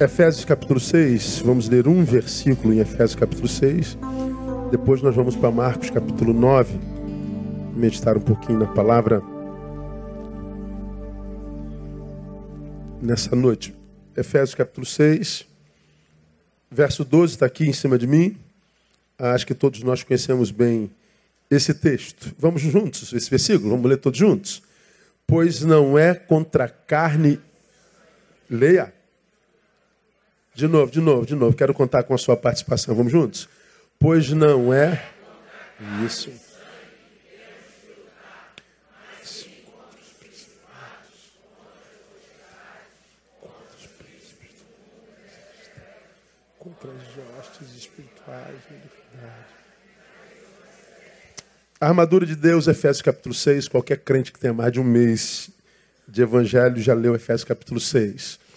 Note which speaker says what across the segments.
Speaker 1: Efésios capítulo 6, vamos ler um versículo em Efésios capítulo 6. Depois nós vamos para Marcos capítulo 9, meditar um pouquinho na palavra nessa noite. Efésios capítulo 6, verso 12 está aqui em cima de mim. Acho que todos nós conhecemos bem esse texto. Vamos juntos, esse versículo, vamos ler todos juntos. Pois não é contra carne. Leia. De novo, de novo, de novo. Quero contar com a sua participação. Vamos juntos? Pois não é. Isso. Contra as hostes espirituais A armadura de Deus, Efésios capítulo 6. Qualquer crente que tenha mais de um mês de evangelho já leu Efésios capítulo 6.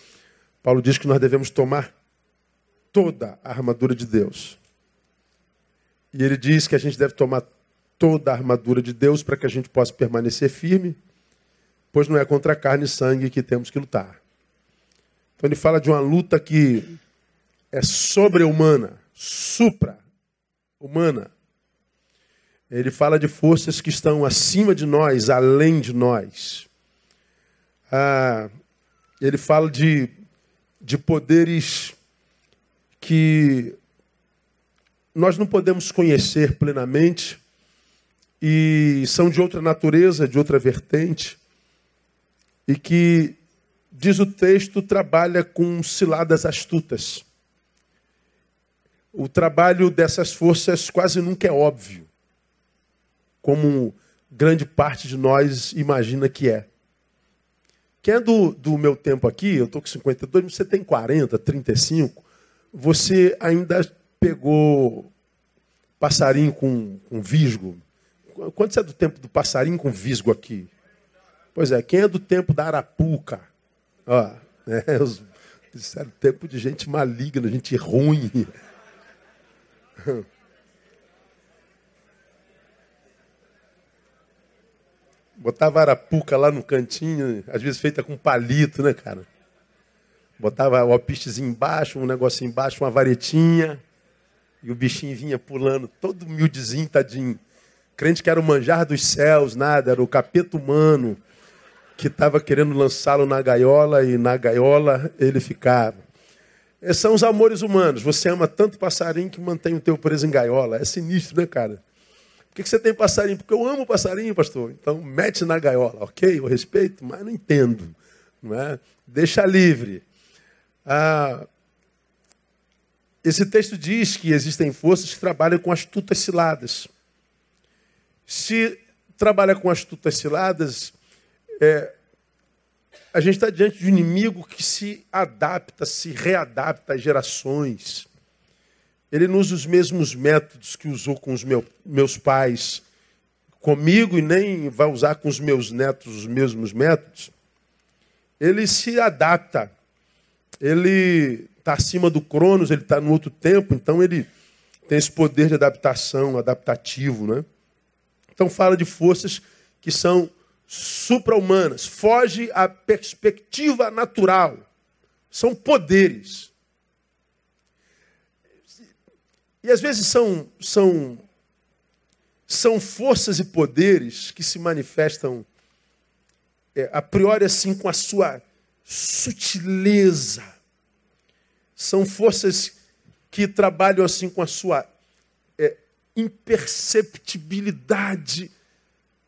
Speaker 1: Paulo diz que nós devemos tomar toda a armadura de Deus. E ele diz que a gente deve tomar toda a armadura de Deus para que a gente possa permanecer firme, pois não é contra carne e sangue que temos que lutar. Então ele fala de uma luta que é sobre-humana, supra-humana. Ele fala de forças que estão acima de nós, além de nós. Ah, ele fala de de poderes que nós não podemos conhecer plenamente e são de outra natureza, de outra vertente, e que, diz o texto, trabalha com ciladas astutas. O trabalho dessas forças quase nunca é óbvio, como grande parte de nós imagina que é. Quem é do, do meu tempo aqui, eu estou com 52, você tem 40, 35, você ainda pegou passarinho com, com visgo. Quanto é do tempo do passarinho com visgo aqui? Pois é, quem é do tempo da arapuca? Ó, é, isso era tempo de gente maligna, gente ruim. Botava arapuca lá no cantinho, às vezes feita com palito, né, cara? Botava o alpistezinho embaixo, um negocinho embaixo, uma varetinha. E o bichinho vinha pulando, todo humildezinho, tadinho. Crente que era o manjar dos céus, nada, era o capeta humano que estava querendo lançá-lo na gaiola e na gaiola ele ficava. Esses são os amores humanos. Você ama tanto passarinho que mantém o teu preso em gaiola. É sinistro, né, cara? Por que você tem passarinho? Porque eu amo passarinho, pastor. Então, mete na gaiola, ok? Eu respeito, mas não entendo. Não é? Deixa livre. Ah, esse texto diz que existem forças que trabalham com astutas ciladas. Se trabalha com astutas ciladas, é, a gente está diante de um inimigo que se adapta, se readapta às gerações. Ele não usa os mesmos métodos que usou com os meu, meus pais comigo e nem vai usar com os meus netos os mesmos métodos. Ele se adapta. Ele está acima do Cronos, ele está no outro tempo, então ele tem esse poder de adaptação, adaptativo. Né? Então fala de forças que são supra-humanas, foge à perspectiva natural. São poderes. E às vezes são, são, são forças e poderes que se manifestam é, a priori assim com a sua sutileza. São forças que trabalham assim com a sua é, imperceptibilidade.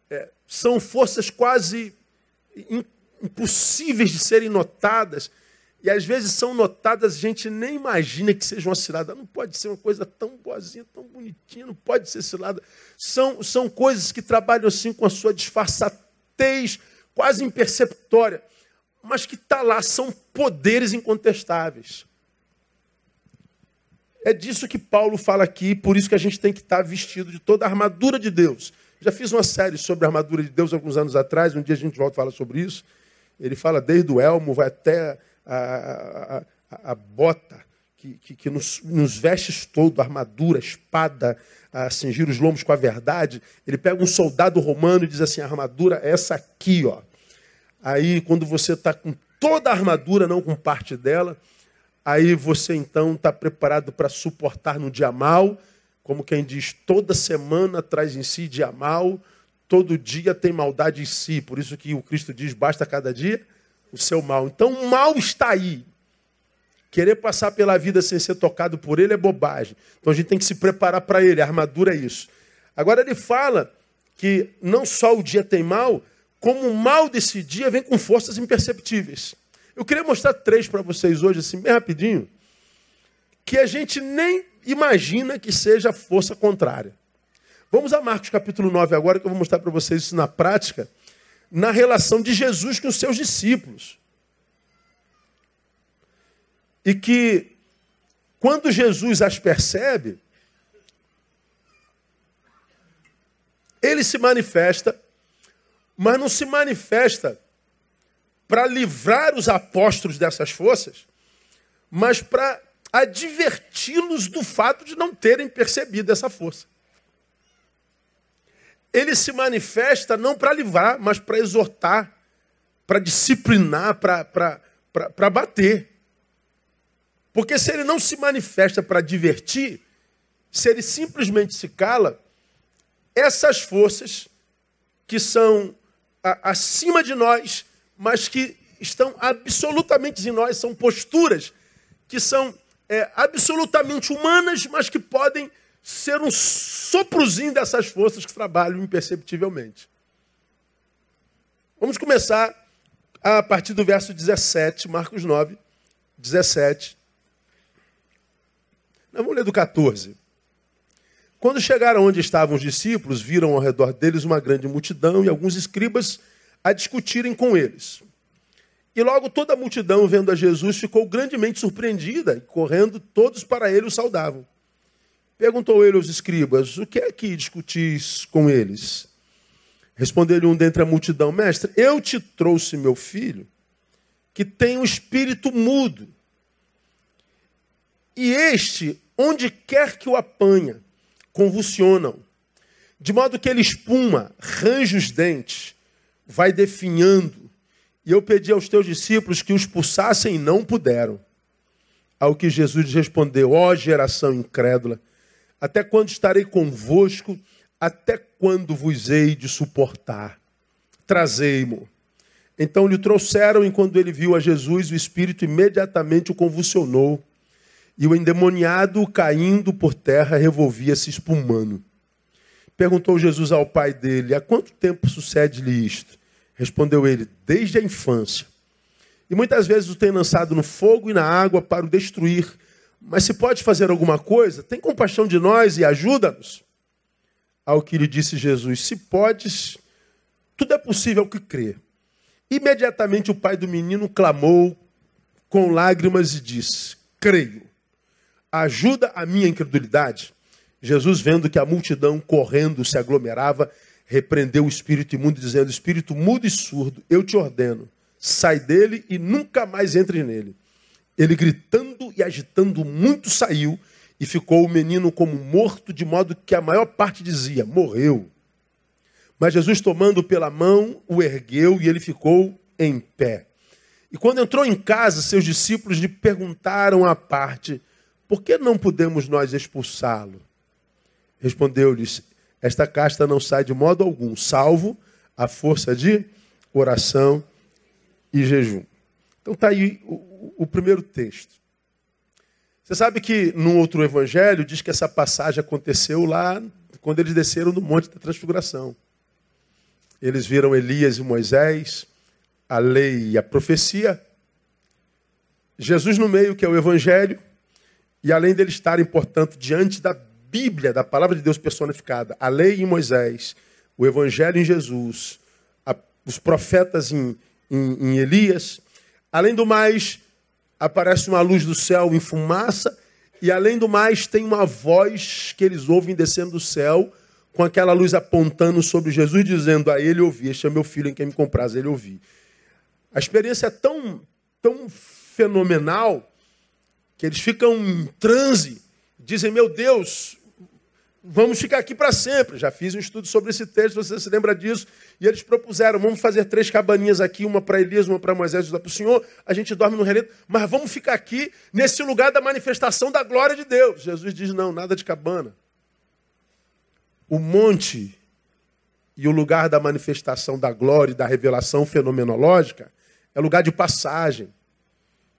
Speaker 1: É, são forças quase impossíveis de serem notadas e às vezes são notadas, a gente nem imagina que seja uma cilada. Não pode ser uma coisa tão boazinha, tão bonitinha, não pode ser cilada. São, são coisas que trabalham assim com a sua disfarçatez, quase imperceptória, mas que está lá, são poderes incontestáveis. É disso que Paulo fala aqui, por isso que a gente tem que estar tá vestido de toda a armadura de Deus. Já fiz uma série sobre a armadura de Deus alguns anos atrás, um dia a gente volta a falar sobre isso. Ele fala desde o elmo, vai até a, a, a bota que, que, que nos, nos, vestes todo, armadura, espada, a cingir os lombos com a verdade. Ele pega um soldado romano e diz assim: a armadura é essa aqui, ó. Aí, quando você está com toda a armadura, não com parte dela, aí você então está preparado para suportar no dia mal, como quem diz, toda semana traz em si dia mal, todo dia tem maldade em si. Por isso que o Cristo diz, basta cada dia o seu mal. Então o mal está aí. Querer passar pela vida sem ser tocado por ele é bobagem. Então a gente tem que se preparar para ele. A armadura é isso. Agora ele fala que não só o dia tem mal, como o mal desse dia vem com forças imperceptíveis. Eu queria mostrar três para vocês hoje, assim, bem rapidinho, que a gente nem imagina que seja força contrária. Vamos a Marcos capítulo 9 agora, que eu vou mostrar para vocês isso na prática, na relação de Jesus com os seus discípulos. E que, quando Jesus as percebe, ele se manifesta, mas não se manifesta para livrar os apóstolos dessas forças, mas para adverti-los do fato de não terem percebido essa força. Ele se manifesta não para livrar, mas para exortar, para disciplinar, para bater. Porque se ele não se manifesta para divertir, se ele simplesmente se cala, essas forças que são acima de nós, mas que estão absolutamente em nós, são posturas que são é, absolutamente humanas, mas que podem ser um soprozinho dessas forças que trabalham imperceptivelmente. Vamos começar a partir do verso 17, Marcos 9, 17. Nós vamos ler do 14. Quando chegaram onde estavam os discípulos, viram ao redor deles uma grande multidão e alguns escribas a discutirem com eles. E logo toda a multidão, vendo a Jesus, ficou grandemente surpreendida, e correndo, todos para ele o saudavam. Perguntou ele aos escribas: O que é que discutis com eles? Respondeu-lhe um dentre a multidão: Mestre, eu te trouxe meu filho, que tem um espírito mudo. E este, onde quer que o apanha, convulsionam, de modo que ele espuma, range os dentes, vai definhando. E eu pedi aos teus discípulos que os expulsassem e não puderam. Ao que Jesus respondeu: Ó oh, geração incrédula, até quando estarei convosco? Até quando vos hei de suportar? Trazei-mo. Então lhe trouxeram, e quando ele viu a Jesus, o espírito imediatamente o convulsionou e o endemoniado, caindo por terra, revolvia-se espumando. Perguntou Jesus ao pai dele: Há quanto tempo sucede-lhe isto? Respondeu ele: Desde a infância. E muitas vezes o tem lançado no fogo e na água para o destruir. Mas se pode fazer alguma coisa, tem compaixão de nós e ajuda-nos. Ao que lhe disse Jesus: Se podes, tudo é possível ao que crê. Imediatamente o pai do menino clamou com lágrimas e disse: Creio ajuda a minha incredulidade? Jesus, vendo que a multidão correndo se aglomerava, repreendeu o espírito imundo, dizendo: Espírito mudo e surdo, eu te ordeno, sai dele e nunca mais entre nele. Ele, gritando e agitando muito, saiu e ficou o menino como morto, de modo que a maior parte dizia: Morreu. Mas Jesus, tomando pela mão, o ergueu e ele ficou em pé. E quando entrou em casa, seus discípulos lhe perguntaram à parte: por que não podemos nós expulsá-lo? Respondeu-lhes: Esta casta não sai de modo algum, salvo a força de oração e jejum. Então está aí o, o, primeiro texto. Você sabe que no outro evangelho diz que essa passagem aconteceu lá quando eles desceram no Monte da Transfiguração. Eles viram Elias e Moisés, a lei e a profecia. Jesus no meio, que é o evangelho, e além deles estarem, portanto, diante da Bíblia, da palavra de Deus personificada, a lei em Moisés, o Evangelho em Jesus, a, os profetas em, em, em Elias, além do mais, aparece uma luz do céu em fumaça, e além do mais, tem uma voz que eles ouvem descendo do céu, com aquela luz apontando sobre Jesus, dizendo a ele ouvi, este é meu filho em quem me compraz, ele ouvi. A experiência é tão, tão fenomenal que eles ficam em transe, dizem: Meu Deus, vamos ficar aqui para sempre. Já fiz um estudo sobre esse texto, você se lembra disso. E eles propuseram, vamos fazer três cabaninhas aqui, uma para Elias, uma para Moisés e outra para o Senhor. A gente dorme no relento, mas vamos ficar aqui nesse lugar da manifestação da glória de Deus. Jesus diz, não, nada de cabana. O monte e o lugar da manifestação da glória e da revelação fenomenológica é lugar de passagem.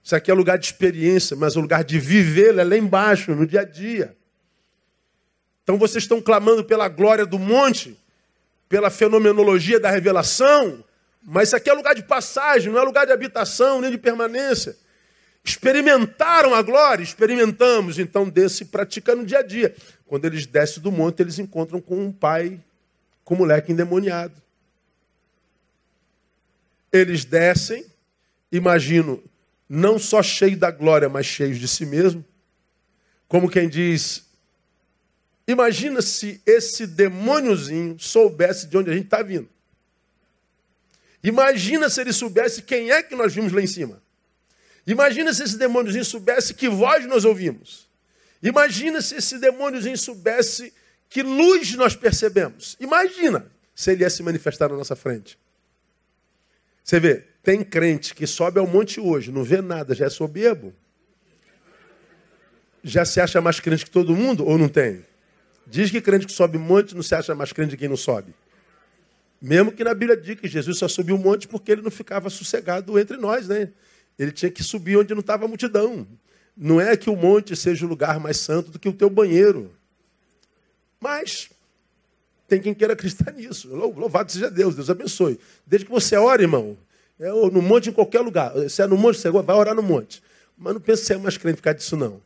Speaker 1: Isso aqui é lugar de experiência, mas o lugar de viver é lá embaixo, no dia a dia. Então vocês estão clamando pela glória do monte, pela fenomenologia da revelação, mas isso aqui é lugar de passagem, não é lugar de habitação nem de permanência. Experimentaram a glória, experimentamos, então desse pratica no dia a dia. Quando eles descem do monte, eles encontram com um pai com um moleque endemoniado. Eles descem, imagino, não só cheios da glória, mas cheios de si mesmo. Como quem diz, Imagina se esse demôniozinho soubesse de onde a gente está vindo. Imagina se ele soubesse quem é que nós vimos lá em cima. Imagina se esse demôniozinho soubesse que voz nós ouvimos. Imagina se esse demôniozinho soubesse que luz nós percebemos. Imagina se ele ia se manifestar na nossa frente. Você vê, tem crente que sobe ao monte hoje, não vê nada, já é soberbo. Já se acha mais crente que todo mundo ou não tem? Diz que crente que sobe monte não se acha mais crente de quem não sobe. Mesmo que na Bíblia diga que Jesus só subiu o monte porque ele não ficava sossegado entre nós, né? Ele tinha que subir onde não estava a multidão. Não é que o monte seja o lugar mais santo do que o teu banheiro. Mas tem quem queira acreditar nisso. Louvado seja Deus, Deus abençoe. Desde que você ore, irmão, é no monte em qualquer lugar. Se é no monte, você vai orar no monte. Mas não pense que você é mais crente ficar disso, não.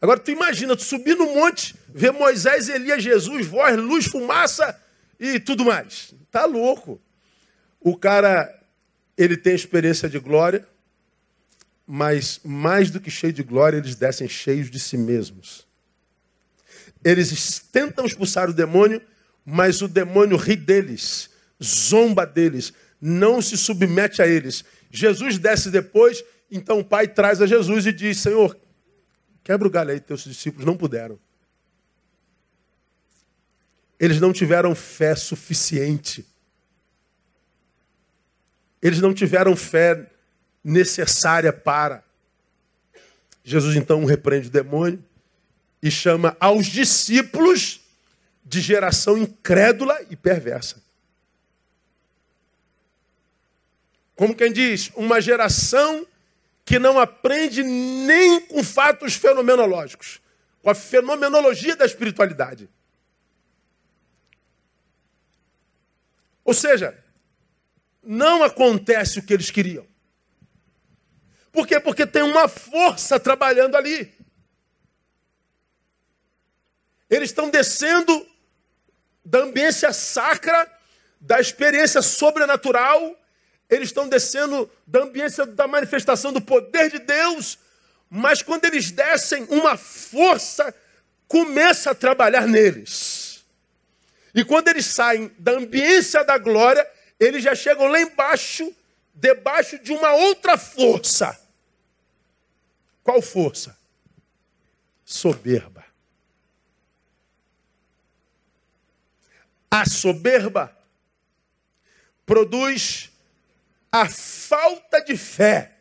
Speaker 1: Agora tu imagina, tu subir no monte, ver Moisés, Elias, Jesus, voz, luz, fumaça e tudo mais. Tá louco. O cara, ele tem experiência de glória, mas mais do que cheio de glória, eles descem cheios de si mesmos. Eles tentam expulsar o demônio, mas o demônio ri deles, zomba deles, não se submete a eles. Jesus desce depois, então o pai traz a Jesus e diz: Senhor, Quebra o galho aí, teus discípulos não puderam. Eles não tiveram fé suficiente. Eles não tiveram fé necessária para. Jesus então repreende o demônio e chama aos discípulos de geração incrédula e perversa. Como quem diz, uma geração que não aprende nem com fatos fenomenológicos, com a fenomenologia da espiritualidade. Ou seja, não acontece o que eles queriam. Por quê? Porque tem uma força trabalhando ali. Eles estão descendo da ambiência sacra, da experiência sobrenatural, eles estão descendo da ambiência da manifestação do poder de Deus, mas quando eles descem, uma força começa a trabalhar neles. E quando eles saem da ambiência da glória, eles já chegam lá embaixo, debaixo de uma outra força. Qual força? Soberba. A soberba produz a falta de fé.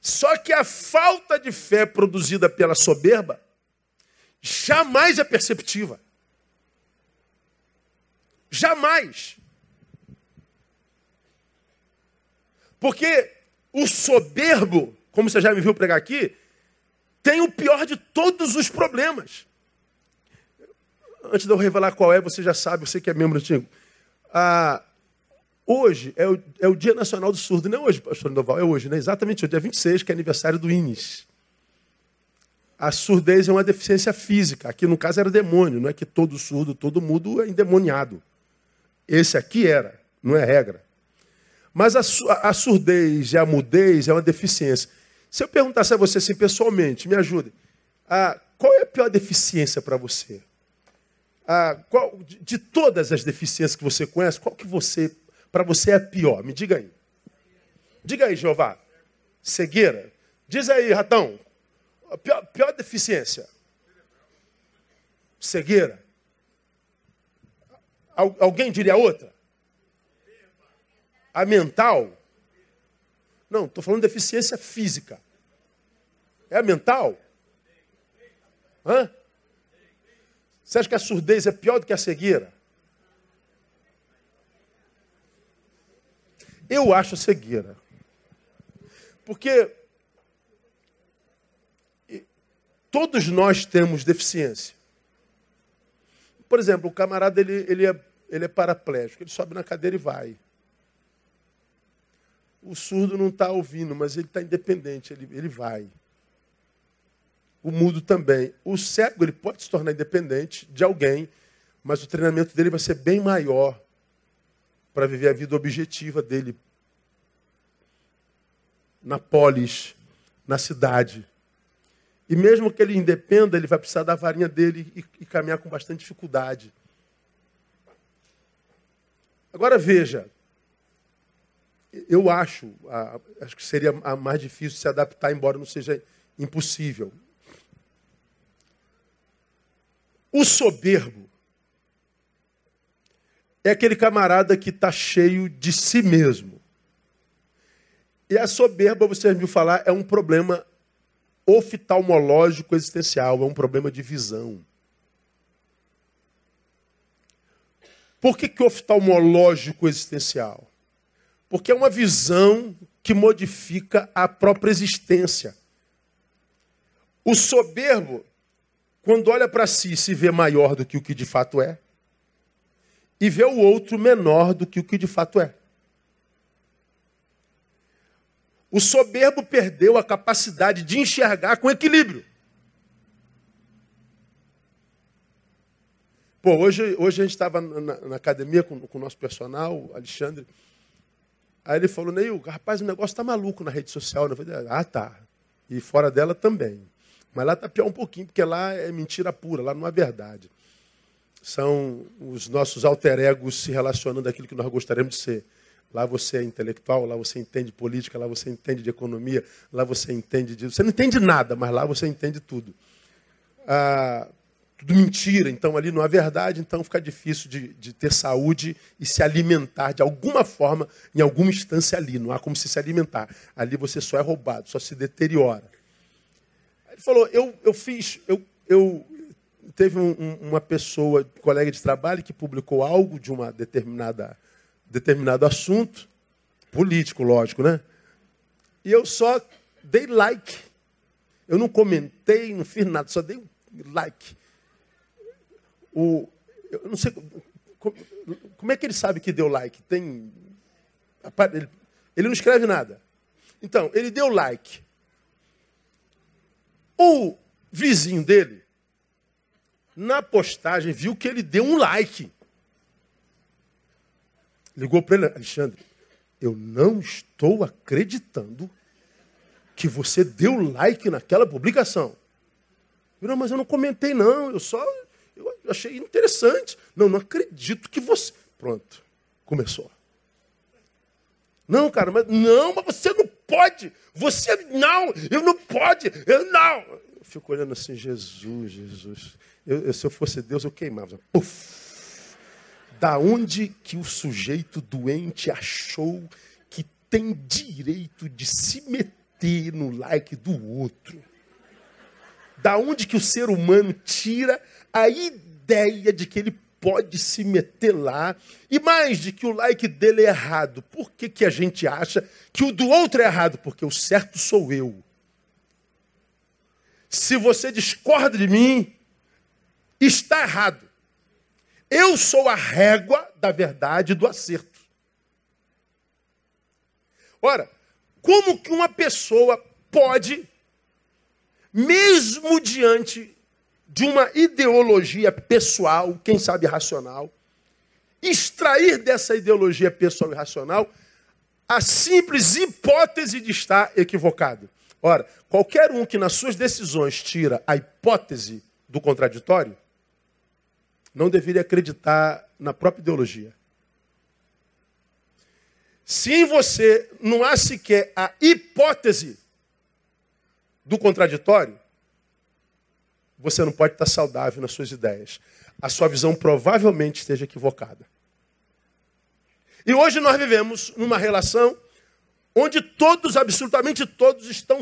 Speaker 1: Só que a falta de fé produzida pela soberba jamais é perceptiva. Jamais. Porque o soberbo, como você já me viu pregar aqui, tem o pior de todos os problemas. Antes de eu revelar qual é, você já sabe, você que é membro antigo. Ah, Hoje é o, é o Dia Nacional do Surdo. Não é hoje, pastor Noval, é hoje, né? Exatamente, o dia 26, que é aniversário do INES. A surdez é uma deficiência física. Aqui, no caso, era demônio. Não é que todo surdo, todo mudo é endemoniado. Esse aqui era, não é regra. Mas a, a surdez e a mudez é uma deficiência. Se eu perguntasse a você assim, pessoalmente, me ajude. Ah, qual é a pior deficiência para você? Ah, qual, de, de todas as deficiências que você conhece, qual que você para você é pior? Me diga aí. Diga aí, Jeová. Cegueira. Diz aí, ratão. Pior, pior deficiência. cegueira. Alguém diria outra? A mental? Não, estou falando de deficiência física. É a mental? Hã? Você acha que a surdez é pior do que a cegueira? Eu acho cegueira. Porque todos nós temos deficiência. Por exemplo, o camarada ele, ele, é, ele é paraplégico, ele sobe na cadeira e vai. O surdo não está ouvindo, mas ele está independente, ele, ele vai. O mudo também. O cego ele pode se tornar independente de alguém, mas o treinamento dele vai ser bem maior para viver a vida objetiva dele na polis, na cidade. E mesmo que ele independa, ele vai precisar da varinha dele e, e caminhar com bastante dificuldade. Agora veja, eu acho, acho que seria a mais difícil se adaptar, embora não seja impossível. O soberbo é aquele camarada que está cheio de si mesmo. E a soberba, você viu falar, é um problema oftalmológico existencial, é um problema de visão. Por que, que oftalmológico existencial? Porque é uma visão que modifica a própria existência. O soberbo, quando olha para si, se vê maior do que o que de fato é, e vê o outro menor do que o que de fato é. O soberbo perdeu a capacidade de enxergar com equilíbrio. Pô, hoje, hoje a gente estava na, na, academia com, com o nosso personal, Alexandre. Aí ele falou, Neil, rapaz, o negócio tá maluco na rede social. Eu falei, ah, tá. E fora dela também. Mas lá tá pior um pouquinho, porque lá é mentira pura, lá não é verdade. São os nossos alter egos se relacionando àquilo que nós gostaríamos de ser. Lá você é intelectual, lá você entende política, lá você entende de economia, lá você entende de. Você não entende nada, mas lá você entende tudo. Ah, tudo mentira, então ali não há verdade, então fica difícil de, de, ter saúde e se alimentar de alguma forma, em alguma instância ali. Não há como se se alimentar. Ali você só é roubado, só se deteriora. Ele falou: eu, eu fiz, eu, eu teve um, uma pessoa, colega de trabalho, que publicou algo de uma determinada determinado assunto, político, lógico, né? E eu só dei like. Eu não comentei, não fiz nada, só dei um like. O, eu não sei como, como é que ele sabe que deu like. Tem ele, ele não escreve nada. Então, ele deu like. O vizinho dele, na postagem, viu que ele deu um like. Ligou para ele, Alexandre, eu não estou acreditando que você deu like naquela publicação. Não, mas eu não comentei, não. Eu só eu achei interessante. Não, não acredito que você. Pronto, começou. Não, cara, mas não, mas você não pode. Você não, eu não pode. Eu não. Eu fico olhando assim, Jesus, Jesus. Eu, eu, se eu fosse Deus, eu queimava. Puf. Da onde que o sujeito doente achou que tem direito de se meter no like do outro? Da onde que o ser humano tira a ideia de que ele pode se meter lá? E mais de que o like dele é errado. Por que, que a gente acha que o do outro é errado? Porque o certo sou eu. Se você discorda de mim, está errado. Eu sou a régua da verdade e do acerto. Ora, como que uma pessoa pode, mesmo diante de uma ideologia pessoal, quem sabe racional, extrair dessa ideologia pessoal e racional a simples hipótese de estar equivocado? Ora, qualquer um que nas suas decisões tira a hipótese do contraditório, não deveria acreditar na própria ideologia. Se em você não há sequer a hipótese do contraditório, você não pode estar saudável nas suas ideias. A sua visão provavelmente esteja equivocada. E hoje nós vivemos numa relação onde todos, absolutamente todos, estão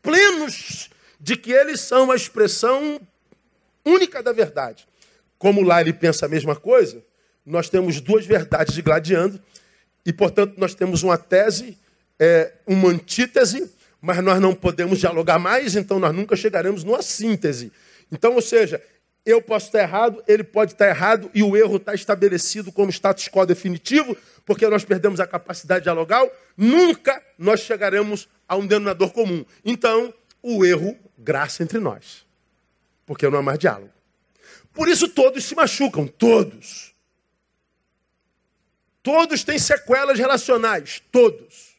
Speaker 1: plenos de que eles são a expressão única da verdade. Como lá ele pensa a mesma coisa, nós temos duas verdades de gladiando, e portanto nós temos uma tese, é, uma antítese, mas nós não podemos dialogar mais, então nós nunca chegaremos numa síntese. Então, ou seja, eu posso estar errado, ele pode estar errado, e o erro está estabelecido como status quo definitivo, porque nós perdemos a capacidade dialogal, nunca nós chegaremos a um denominador comum. Então, o erro graça entre nós, porque não há mais diálogo. Por isso todos se machucam, todos. Todos têm sequelas relacionais, todos.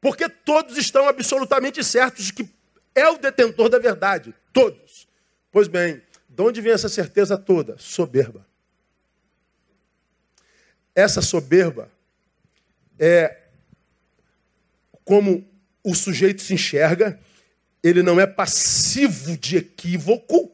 Speaker 1: Porque todos estão absolutamente certos de que é o detentor da verdade, todos. Pois bem, de onde vem essa certeza toda? Soberba. Essa soberba é como o sujeito se enxerga, ele não é passivo de equívoco,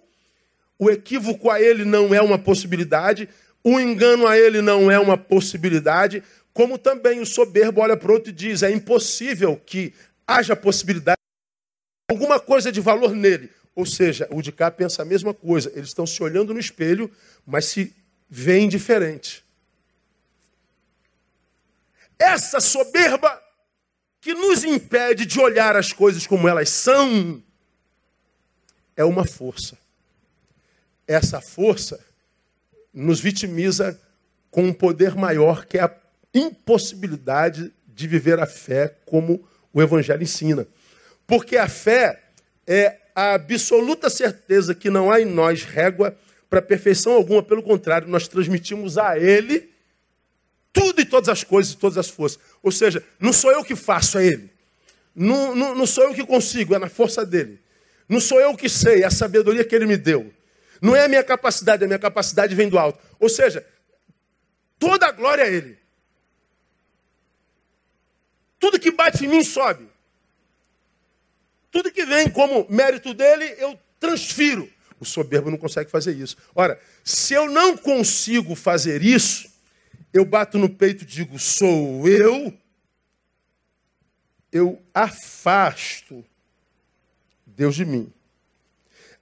Speaker 1: o equívoco a ele não é uma possibilidade, o engano a ele não é uma possibilidade, como também o soberbo olha para outro e diz: é impossível que haja possibilidade de alguma coisa de valor nele. Ou seja, o de cá pensa a mesma coisa. Eles estão se olhando no espelho, mas se veem diferente. Essa soberba que nos impede de olhar as coisas como elas são, é uma força. Essa força nos vitimiza com um poder maior que é a impossibilidade de viver a fé como o Evangelho ensina. Porque a fé é a absoluta certeza que não há em nós régua para perfeição alguma, pelo contrário, nós transmitimos a Ele tudo e todas as coisas e todas as forças. Ou seja, não sou eu que faço, é Ele. Não, não, não sou eu que consigo, é na força dele. Não sou eu que sei, é a sabedoria que Ele me deu. Não é a minha capacidade, a minha capacidade vem do alto. Ou seja, toda a glória é Ele. Tudo que bate em mim sobe. Tudo que vem como mérito dele, eu transfiro. O soberbo não consegue fazer isso. Ora, se eu não consigo fazer isso, eu bato no peito e digo, sou eu, eu afasto Deus de mim.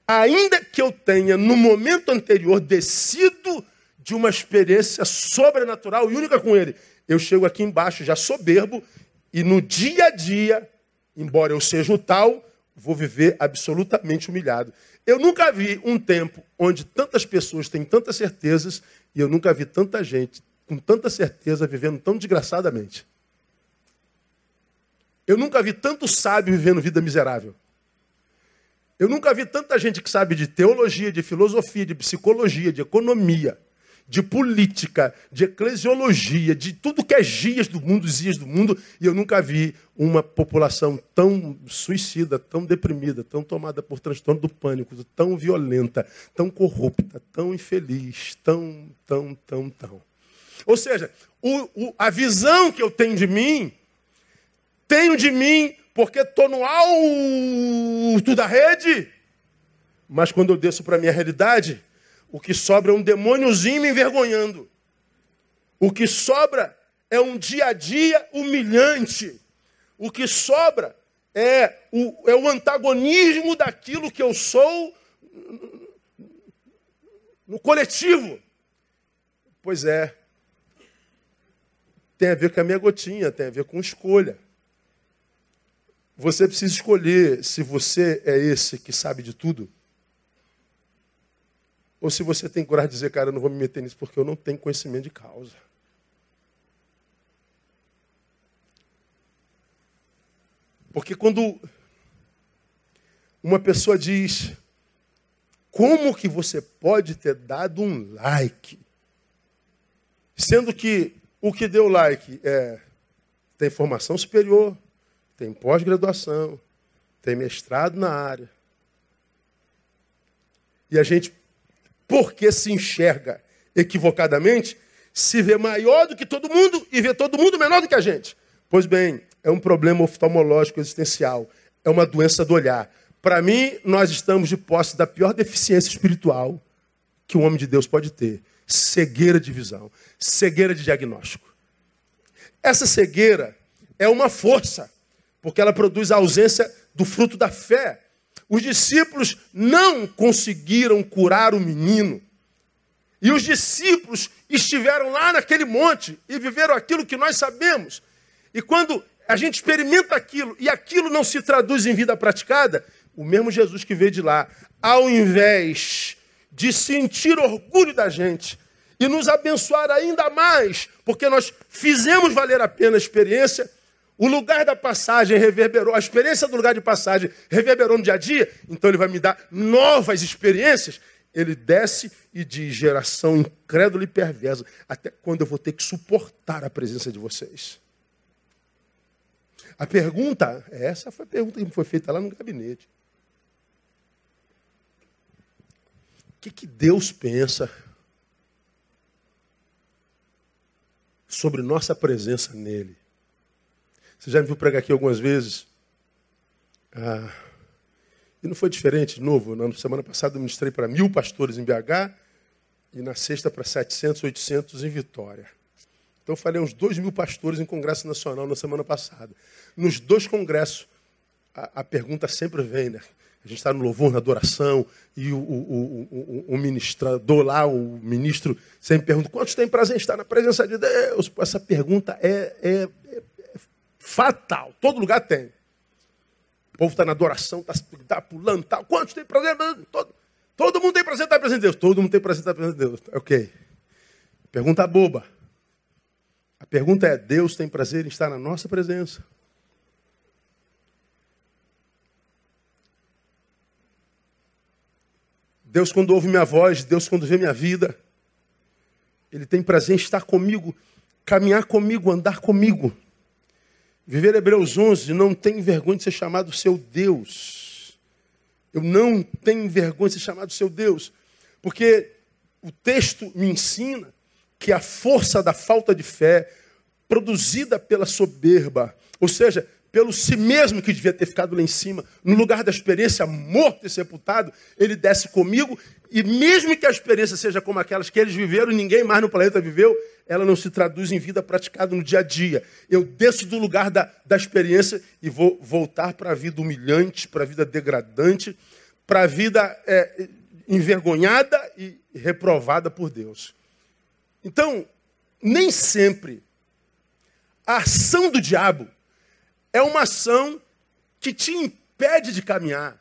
Speaker 1: Ainda que eu tenha, no momento anterior, descido de uma experiência sobrenatural e única com Ele, eu chego aqui embaixo já soberbo e no dia a dia, embora eu seja o tal, vou viver absolutamente humilhado. Eu nunca vi um tempo onde tantas pessoas têm tantas certezas e eu nunca vi tanta gente com tanta certeza, vivendo tão desgraçadamente. Eu nunca vi tanto sábio vivendo vida miserável. Eu nunca vi tanta gente que sabe de teologia, de filosofia, de psicologia, de economia, de política, de eclesiologia, de tudo que é gias do mundo, dias do mundo, e eu nunca vi uma população tão suicida, tão deprimida, tão tomada por transtorno do pânico, tão violenta, tão corrupta, tão infeliz, tão, tão, tão, tão. Ou seja, o, o, a visão que eu tenho de mim, tenho de mim porque estou no alto da rede, mas quando eu desço para a minha realidade, o que sobra é um demôniozinho me envergonhando. O que sobra é um dia a dia humilhante. O que sobra é o, é o antagonismo daquilo que eu sou no coletivo. Pois é, tem a ver com a minha gotinha, tem a ver com escolha. Você precisa escolher se você é esse que sabe de tudo. Ou se você tem coragem de dizer, cara, eu não vou me meter nisso porque eu não tenho conhecimento de causa. Porque quando uma pessoa diz, como que você pode ter dado um like? Sendo que o que deu like é tem formação superior, tem pós-graduação, tem mestrado na área. E a gente, porque se enxerga equivocadamente, se vê maior do que todo mundo e vê todo mundo menor do que a gente. Pois bem, é um problema oftalmológico existencial, é uma doença do olhar. Para mim, nós estamos de posse da pior deficiência espiritual que um homem de Deus pode ter: cegueira de visão, cegueira de diagnóstico. Essa cegueira é uma força, porque ela produz a ausência do fruto da fé. Os discípulos não conseguiram curar o menino. E os discípulos estiveram lá naquele monte e viveram aquilo que nós sabemos. E quando a gente experimenta aquilo e aquilo não se traduz em vida praticada, o mesmo Jesus que veio de lá, ao invés de sentir orgulho da gente e nos abençoar ainda mais, porque nós fizemos valer a pena a experiência, o lugar da passagem reverberou, a experiência do lugar de passagem reverberou no dia a dia, então ele vai me dar novas experiências. Ele desce e diz: geração incrédula e perversa, até quando eu vou ter que suportar a presença de vocês? A pergunta, essa foi a pergunta que foi feita lá no gabinete. O que, que Deus pensa sobre nossa presença nele? Você já me viu pregar aqui algumas vezes. Ah, e não foi diferente, de novo. Na semana passada eu ministrei para mil pastores em BH e na sexta para 700, 800 em Vitória. Então eu falei uns dois mil pastores em Congresso Nacional na semana passada. Nos dois congressos, a, a pergunta sempre vem, né? A gente está no louvor, na adoração, e o, o, o, o, ministrador lá, o ministro, sempre pergunta: quantos têm prazer em estar na presença de Deus? Essa pergunta é, é, é fatal. Todo lugar tem. O povo está na adoração, está tá pulando, tá. Quantos tem prazer? Todo, todo mundo tem prazer em estar presente de Deus. Todo mundo tem prazer em estar presente de Deus. Ok. Pergunta boba. A pergunta é: Deus tem prazer em estar na nossa presença? Deus, quando ouve minha voz, Deus, quando vê minha vida, Ele tem prazer em estar comigo, caminhar comigo, andar comigo. Viver Hebreus 11, não tem vergonha de ser chamado seu Deus. Eu não tenho vergonha de ser chamado seu Deus. Porque o texto me ensina que a força da falta de fé, produzida pela soberba, ou seja, pelo si mesmo que devia ter ficado lá em cima, no lugar da experiência morto e sepultado, ele desce comigo, e mesmo que a experiência seja como aquelas que eles viveram e ninguém mais no planeta viveu, ela não se traduz em vida praticada no dia a dia. Eu desço do lugar da, da experiência e vou voltar para a vida humilhante, para a vida degradante, para a vida é, envergonhada e reprovada por Deus. Então, nem sempre a ação do diabo é uma ação que te impede de caminhar.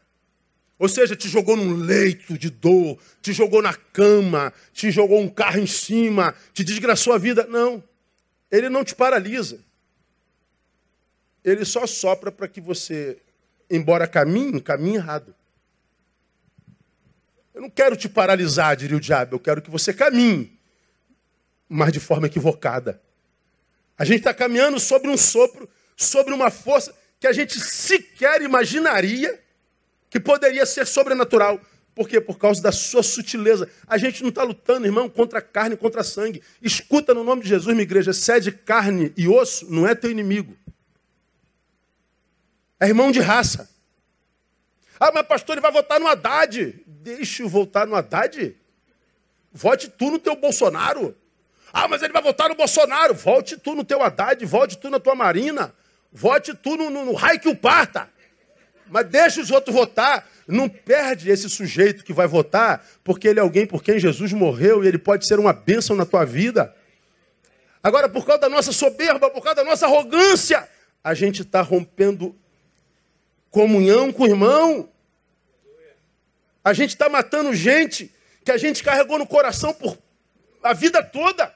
Speaker 1: Ou seja, te jogou num leito de dor, te jogou na cama, te jogou um carro em cima, te desgraçou a vida. Não. Ele não te paralisa. Ele só sopra para que você, embora caminhe, caminhe errado. Eu não quero te paralisar, diria o diabo, eu quero que você caminhe, mas de forma equivocada. A gente está caminhando sobre um sopro sobre uma força que a gente sequer imaginaria que poderia ser sobrenatural. Por quê? Por causa da sua sutileza. A gente não está lutando, irmão, contra carne, contra sangue. Escuta no nome de Jesus, minha igreja. Sede carne e osso não é teu inimigo. É irmão de raça. Ah, mas pastor, ele vai votar no Haddad. Deixa eu votar no Haddad. Vote tu no teu Bolsonaro. Ah, mas ele vai votar no Bolsonaro. Volte tu no teu Haddad, volte tu na tua Marina. Vote tu no, no, no raio que o parta. Mas deixa os outros votar. Não perde esse sujeito que vai votar, porque ele é alguém por quem Jesus morreu e ele pode ser uma bênção na tua vida. Agora, por causa da nossa soberba, por causa da nossa arrogância, a gente está rompendo comunhão com o irmão. A gente está matando gente que a gente carregou no coração por a vida toda.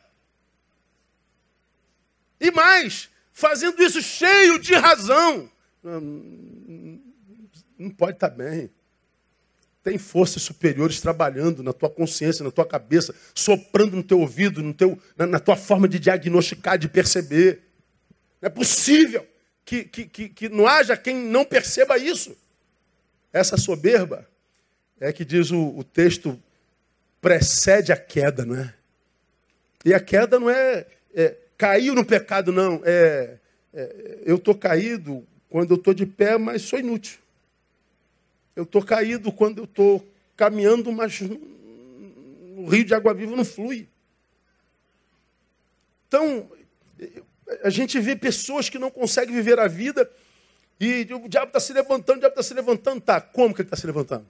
Speaker 1: E mais, fazendo isso cheio de razão. Não, pode estar bem. Tem forças superiores trabalhando na tua consciência, na tua cabeça, soprando no teu ouvido, no teu, na, na tua forma de diagnosticar, de perceber. Não é possível que, que, que, que não haja quem não perceba isso. Essa soberba é que diz o, o texto precede a queda, não é? E a queda não é, é caiu no pecado, não. É, é eu estou caído quando eu estou de pé, mas sou inútil. Eu estou caído quando eu estou caminhando, mas o rio de água viva não flui. Então, a gente vê pessoas que não conseguem viver a vida e o diabo está se levantando, o diabo está se levantando. Tá, como que ele está se levantando?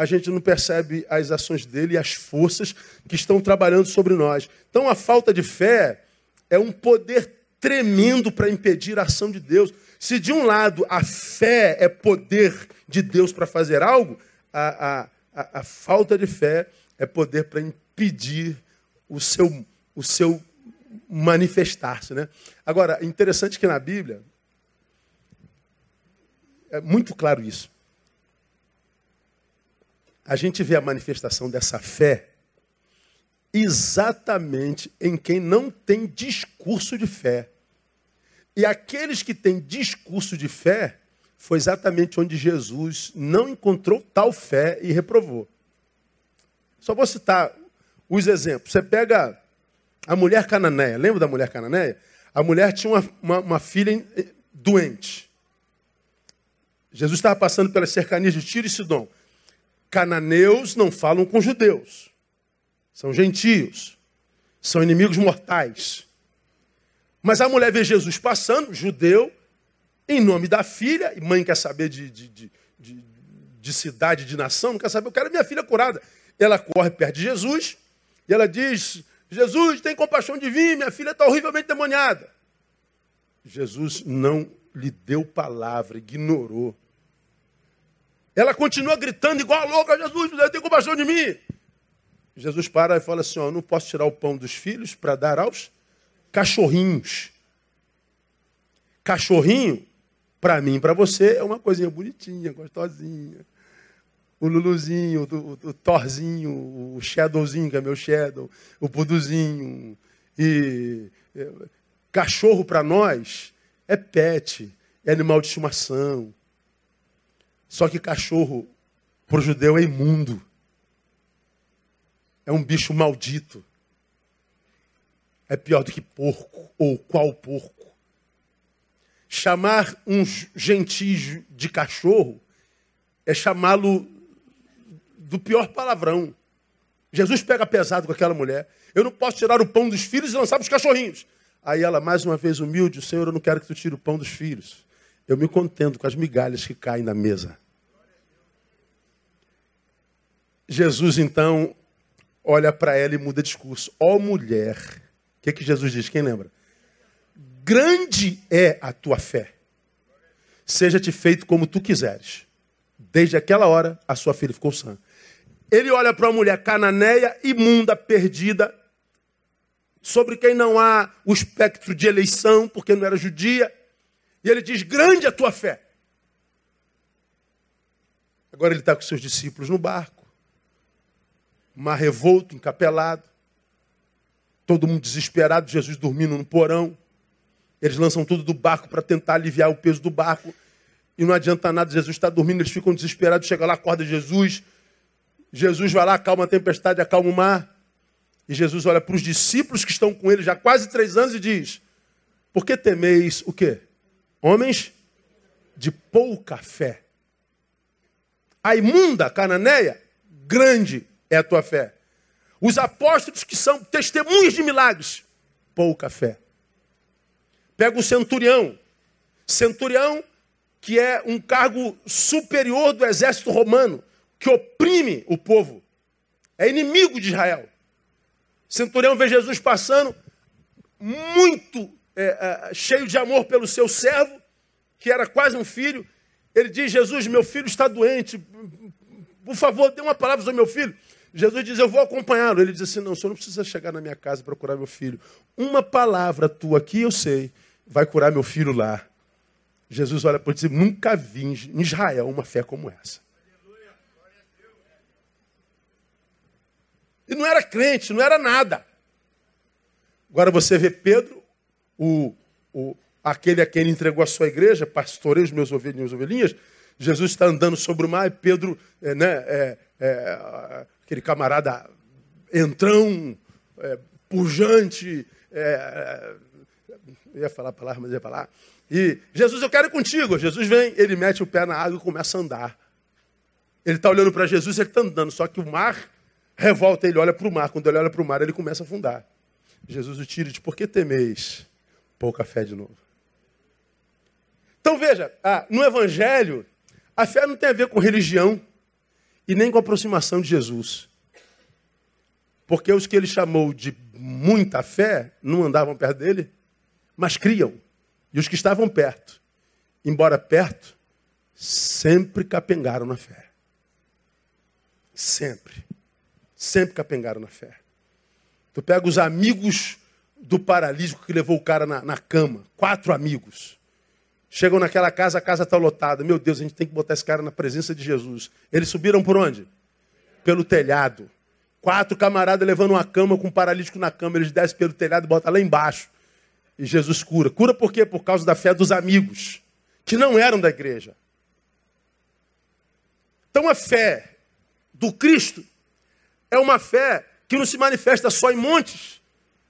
Speaker 1: A gente não percebe as ações dele e as forças que estão trabalhando sobre nós. Então, a falta de fé é um poder tremendo para impedir a ação de Deus. Se de um lado a fé é poder de Deus para fazer algo, a, a, a, a, falta de fé é poder para impedir o seu, o seu manifestar-se. Né? Agora, interessante que na Bíblia é muito claro isso. A gente vê a manifestação dessa fé exatamente em quem não tem discurso de fé. E aqueles que têm discurso de fé, foi exatamente onde Jesus não encontrou tal fé e reprovou. Só vou citar os exemplos. Você pega a mulher cananeia, lembra da mulher cananeia? A mulher tinha uma, uma, uma filha doente. Jesus estava passando pelas cercanias de Tiro e Sidom. Cananeus não falam com judeus. São gentios. São inimigos mortais. Mas a mulher vê Jesus passando, judeu, em nome da filha, e mãe quer saber de, de, de, de, de cidade, de nação, não quer saber, eu quero minha filha curada. Ela corre perto de Jesus e ela diz: Jesus, tem compaixão de mim, minha filha está horrivelmente demoniada. Jesus não lhe deu palavra, ignorou. Ela continua gritando igual a louca: Jesus, tem compaixão de mim. Jesus para e fala assim: ó, não posso tirar o pão dos filhos para dar aos cachorrinhos. Cachorrinho, para mim para você, é uma coisinha bonitinha, gostosinha. O Luluzinho, o, o, o Shadowzinho, que é meu Shadow, o Puduzinho. E é, cachorro para nós é pet, é animal de estimação. Só que cachorro para o judeu é imundo é um bicho maldito. É pior do que porco, ou qual porco. Chamar um gentil de cachorro é chamá-lo do pior palavrão. Jesus pega pesado com aquela mulher. Eu não posso tirar o pão dos filhos e lançar para os cachorrinhos. Aí ela, mais uma vez humilde, Senhor, eu não quero que tu tire o pão dos filhos. Eu me contento com as migalhas que caem na mesa. Jesus, então, olha para ela e muda discurso. Ó oh, mulher, o que, que Jesus diz? Quem lembra? Grande é a tua fé. Seja-te feito como tu quiseres. Desde aquela hora, a sua filha ficou sã. Ele olha para uma mulher cananeia, imunda, perdida, sobre quem não há o espectro de eleição, porque não era judia. E ele diz: Grande a tua fé. Agora ele está com seus discípulos no barco mar revolto, encapelado, todo mundo desesperado, Jesus dormindo no porão. Eles lançam tudo do barco para tentar aliviar o peso do barco. E não adianta nada, Jesus está dormindo, eles ficam desesperados, chega lá, acorda Jesus. Jesus vai lá, acalma a tempestade, acalma o mar. E Jesus olha para os discípulos que estão com ele já há quase três anos e diz: Por que temeis o quê? Homens de pouca fé. A imunda cananeia, grande é a tua fé. Os apóstolos que são testemunhas de milagres, pouca fé. Pega o centurião. Centurião, que é um cargo superior do exército romano, que oprime o povo. É inimigo de Israel. Centurião vê Jesus passando, muito é, é, cheio de amor pelo seu servo, que era quase um filho. Ele diz: Jesus, meu filho está doente. Por favor, dê uma palavra sobre meu filho. Jesus diz: Eu vou acompanhá-lo. Ele diz assim: Não, o senhor não precisa chegar na minha casa para curar meu filho. Uma palavra tua aqui, eu sei, vai curar meu filho lá. Jesus olha para ele e diz: Nunca vi em Israel uma fé como essa. E não era crente, não era nada. Agora você vê Pedro, o, o, aquele a quem ele entregou a sua igreja, pastorei os meus ovelhinhos, ovelhinhas. Jesus está andando sobre o mar e Pedro, é, né, é, é, aquele camarada entrão, é, pujante, é, Eu ia falar para lá, mas ia lá. E Jesus, eu quero ir contigo. Jesus vem, ele mete o pé na água e começa a andar. Ele está olhando para Jesus, ele está andando, só que o mar revolta, ele olha para o mar. Quando ele olha para o mar, ele começa a afundar. Jesus o tira e diz: Por que temeis? Pouca fé de novo. Então veja, ah, no Evangelho, a fé não tem a ver com religião e nem com aproximação de Jesus. Porque os que ele chamou de muita fé não andavam perto dele, mas criam. E os que estavam perto, embora perto, sempre capengaram na fé. Sempre. Sempre capengaram na fé. Tu pega os amigos do paralítico que levou o cara na, na cama, quatro amigos. Chegam naquela casa, a casa está lotada. Meu Deus, a gente tem que botar esse cara na presença de Jesus. Eles subiram por onde? Pelo telhado. Quatro camaradas levando uma cama com um paralítico na cama. Eles descem pelo telhado e botam lá embaixo. E Jesus cura. Cura por quê? Por causa da fé dos amigos, que não eram da igreja. Então a fé do Cristo é uma fé que não se manifesta só em montes,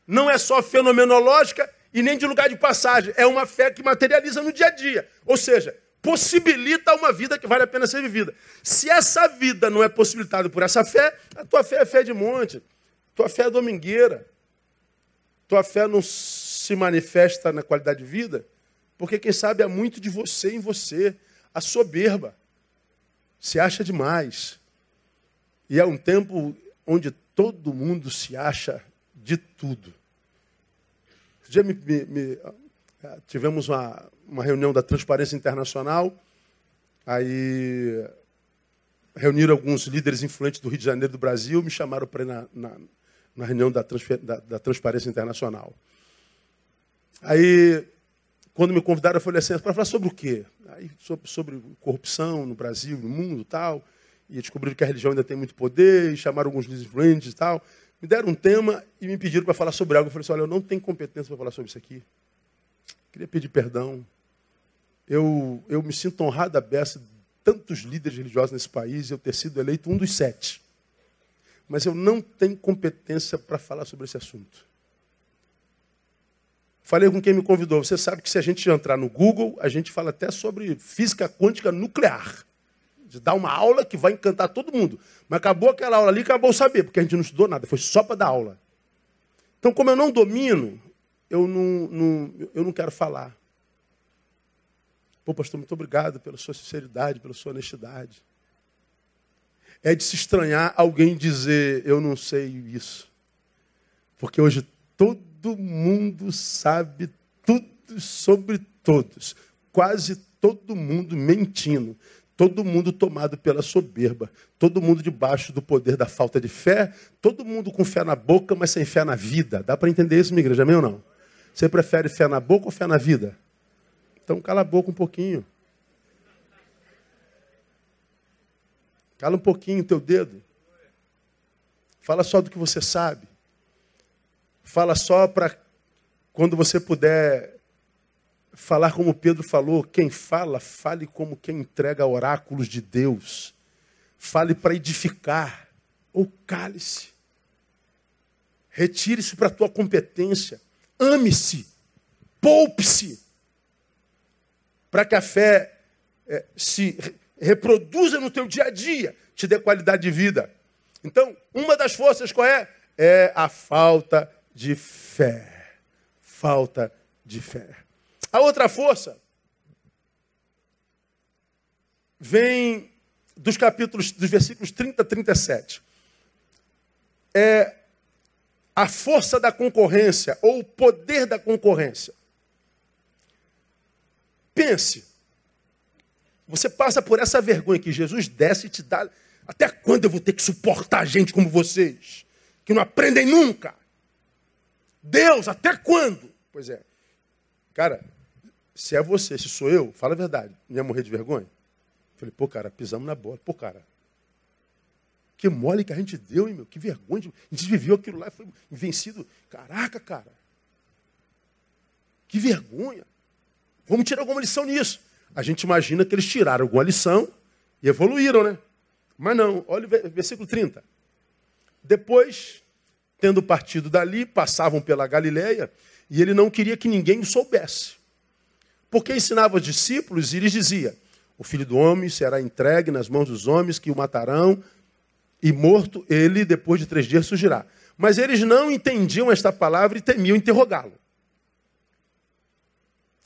Speaker 1: não é só fenomenológica e nem de lugar de passagem. É uma fé que materializa no dia a dia. Ou seja, possibilita uma vida que vale a pena ser vivida. Se essa vida não é possibilitada por essa fé, a tua fé é fé de monte, tua fé é domingueira, tua fé não se manifesta na qualidade de vida, porque quem sabe há muito de você em você, a soberba. Se acha demais. E é um tempo onde todo mundo se acha de tudo. Um dia me, me, me, tivemos uma, uma reunião da Transparência Internacional, aí reuniram alguns líderes influentes do Rio de Janeiro do Brasil, me chamaram para ir na, na, na reunião da, da, da Transparência Internacional. Aí, quando me convidaram, eu falei assim, para falar sobre o quê? Aí, sobre, sobre, corrupção no Brasil, no mundo tal. E descobriram que a religião ainda tem muito poder, e chamaram alguns líderes influentes e tal. Me deram um tema e me pediram para falar sobre algo. Eu falei assim, olha, eu não tenho competência para falar sobre isso aqui. Queria pedir perdão. Eu, eu me sinto honrado a beça tantos líderes religiosos nesse país, eu ter sido eleito um dos sete. Mas eu não tenho competência para falar sobre esse assunto. Falei com quem me convidou. Você sabe que se a gente entrar no Google, a gente fala até sobre física quântica nuclear. De dar uma aula que vai encantar todo mundo. Mas acabou aquela aula ali, acabou saber, porque a gente não estudou nada, foi só para dar aula. Então, como eu não domino, eu não, não, eu não quero falar. Pô, pastor, muito obrigado pela sua sinceridade, pela sua honestidade. É de se estranhar alguém dizer, eu não sei isso. Porque hoje todo todo mundo sabe tudo sobre todos. Quase todo mundo mentindo. Todo mundo tomado pela soberba. Todo mundo debaixo do poder da falta de fé. Todo mundo com fé na boca, mas sem fé na vida. Dá para entender isso, minha igreja? Amém ou não? Você prefere fé na boca ou fé na vida? Então cala a boca um pouquinho. Cala um pouquinho o teu dedo. Fala só do que você sabe. Fala só para quando você puder falar como Pedro falou, quem fala, fale como quem entrega oráculos de Deus. Fale para edificar ou cale-se. Retire-se para a tua competência. Ame-se. Poupe-se. Para que a fé é, se reproduza no teu dia a dia, te dê qualidade de vida. Então, uma das forças qual é? É a falta de fé. Falta de fé. A outra força vem dos capítulos, dos versículos 30 a 37. É a força da concorrência ou o poder da concorrência. Pense, você passa por essa vergonha que Jesus desce e te dá. Até quando eu vou ter que suportar gente como vocês, que não aprendem nunca? Deus, até quando? Pois é. Cara, se é você, se sou eu, fala a verdade. Não ia morrer de vergonha? Falei, pô, cara, pisamos na bola. Pô, cara, que mole que a gente deu, hein, meu? Que vergonha. A gente viveu aquilo lá e foi vencido. Caraca, cara. Que vergonha. Vamos tirar alguma lição nisso. A gente imagina que eles tiraram alguma lição e evoluíram, né? Mas não. Olha o versículo 30. Depois Tendo partido dali, passavam pela Galiléia E ele não queria que ninguém o soubesse. Porque ensinava os discípulos e lhes dizia: O filho do homem será entregue nas mãos dos homens que o matarão, e morto ele, depois de três dias, surgirá. Mas eles não entendiam esta palavra e temiam interrogá-lo.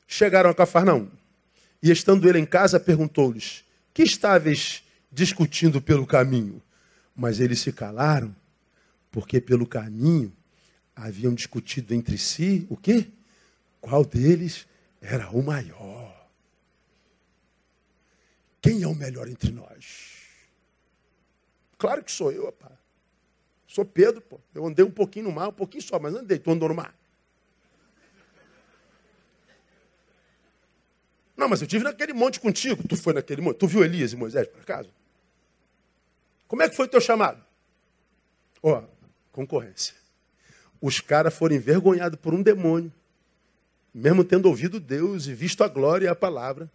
Speaker 1: Chegaram a Cafarnaum. E estando ele em casa, perguntou-lhes: Que estáveis discutindo pelo caminho? Mas eles se calaram, porque pelo caminho haviam discutido entre si o quê? Qual deles era o maior? Quem é o melhor entre nós? Claro que sou eu, rapaz. Sou Pedro, pô. Eu andei um pouquinho no mar, um pouquinho só, mas andei. Tu andou no mar? Não, mas eu tive naquele monte contigo. Tu foi naquele monte. Tu viu Elias e Moisés, por acaso? Como é que foi o teu chamado? Ó, oh, concorrência. Os caras foram envergonhados por um demônio, mesmo tendo ouvido Deus e visto a glória e a palavra.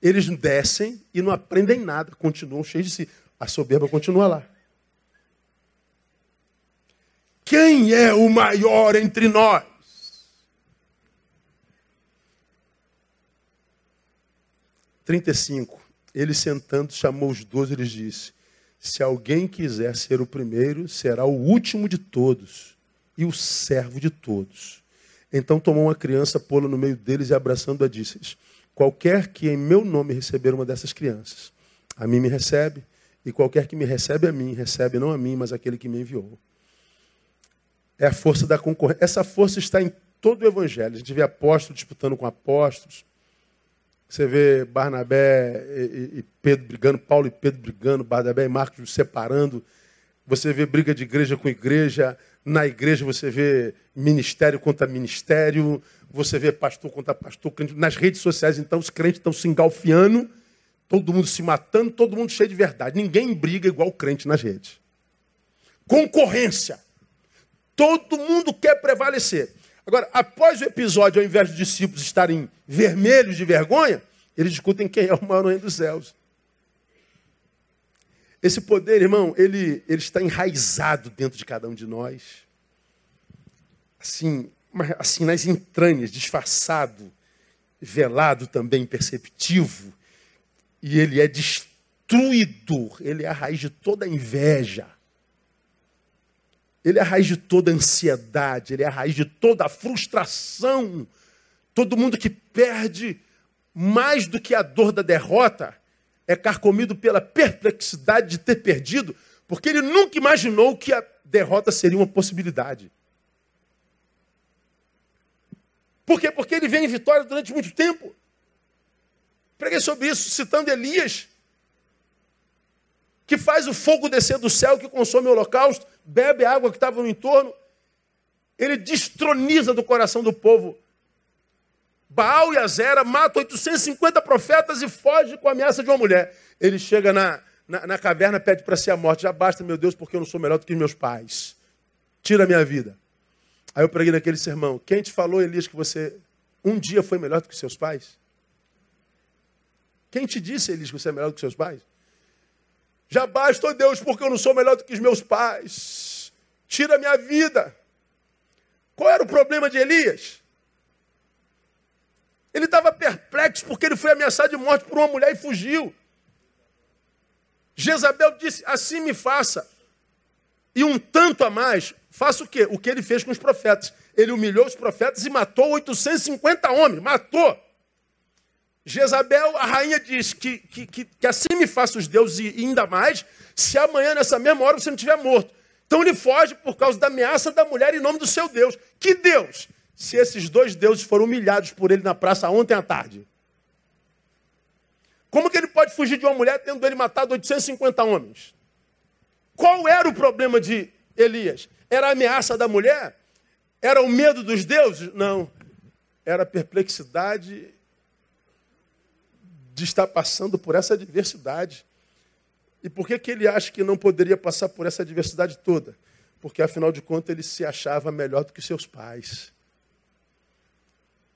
Speaker 1: Eles descem e não aprendem nada, continuam cheios de si. A soberba continua lá. Quem é o maior entre nós? Trinta e cinco. Ele sentando chamou os doze e lhes disse: Se alguém quiser ser o primeiro, será o último de todos e o servo de todos. Então tomou uma criança, pô-la no meio deles e abraçando-a disse: Qualquer que em meu nome receber uma dessas crianças, a mim me recebe, e qualquer que me recebe a mim, recebe não a mim, mas aquele que me enviou. É a força da concorrência. Essa força está em todo o evangelho. A gente vê apóstolos disputando com apóstolos. Você vê Barnabé e, Pedro brigando, Paulo e Pedro brigando, Barnabé e Marcos separando. Você vê briga de igreja com igreja. Na igreja você vê ministério contra ministério. Você vê pastor contra pastor. Nas redes sociais, então, os crentes estão se engalfiando Todo mundo se matando, todo mundo cheio de verdade. Ninguém briga igual crente nas redes. Concorrência. Todo mundo quer prevalecer. Agora, após o episódio, ao invés dos discípulos estarem vermelhos de vergonha, eles discutem quem é o maior reino dos céus. Esse poder, irmão, ele, ele está enraizado dentro de cada um de nós. Assim, assim nas entranhas, disfarçado, velado também, perceptivo e ele é destruidor, ele é a raiz de toda inveja. Ele é a raiz de toda ansiedade, ele é a raiz de toda frustração. Todo mundo que perde mais do que a dor da derrota é carcomido pela perplexidade de ter perdido, porque ele nunca imaginou que a derrota seria uma possibilidade. Por quê? Porque ele vem em vitória durante muito tempo. Preguei sobre isso, citando Elias, que faz o fogo descer do céu, que consome o holocausto, bebe a água que estava no entorno. Ele destroniza do coração do povo. Baal e Azera mata 850 profetas e foge com a ameaça de uma mulher. Ele chega na, na, na caverna, pede para si a morte. Já basta, meu Deus, porque eu não sou melhor do que meus pais. Tira a minha vida. Aí eu preguei naquele sermão. Quem te falou, Elias, que você um dia foi melhor do que seus pais? Quem te disse, Elis, que você é melhor do que seus pais? Já basta, oh Deus, porque eu não sou melhor do que os meus pais. Tira a minha vida. Qual era o problema de Elias? Ele estava perplexo porque ele foi ameaçado de morte por uma mulher e fugiu. Jezabel disse: Assim me faça. E um tanto a mais, faça o quê? O que ele fez com os profetas. Ele humilhou os profetas e matou 850 homens. Matou. Jezabel, a rainha diz que, que, que, que assim me faça os deuses e ainda mais, se amanhã, nessa mesma hora, você não estiver morto. Então ele foge por causa da ameaça da mulher em nome do seu Deus. Que Deus? Se esses dois deuses foram humilhados por ele na praça ontem à tarde. Como que ele pode fugir de uma mulher tendo ele matado 850 homens? Qual era o problema de Elias? Era a ameaça da mulher? Era o medo dos deuses? Não. Era a perplexidade de estar passando por essa adversidade. E por que, que ele acha que não poderia passar por essa adversidade toda? Porque, afinal de contas, ele se achava melhor do que seus pais.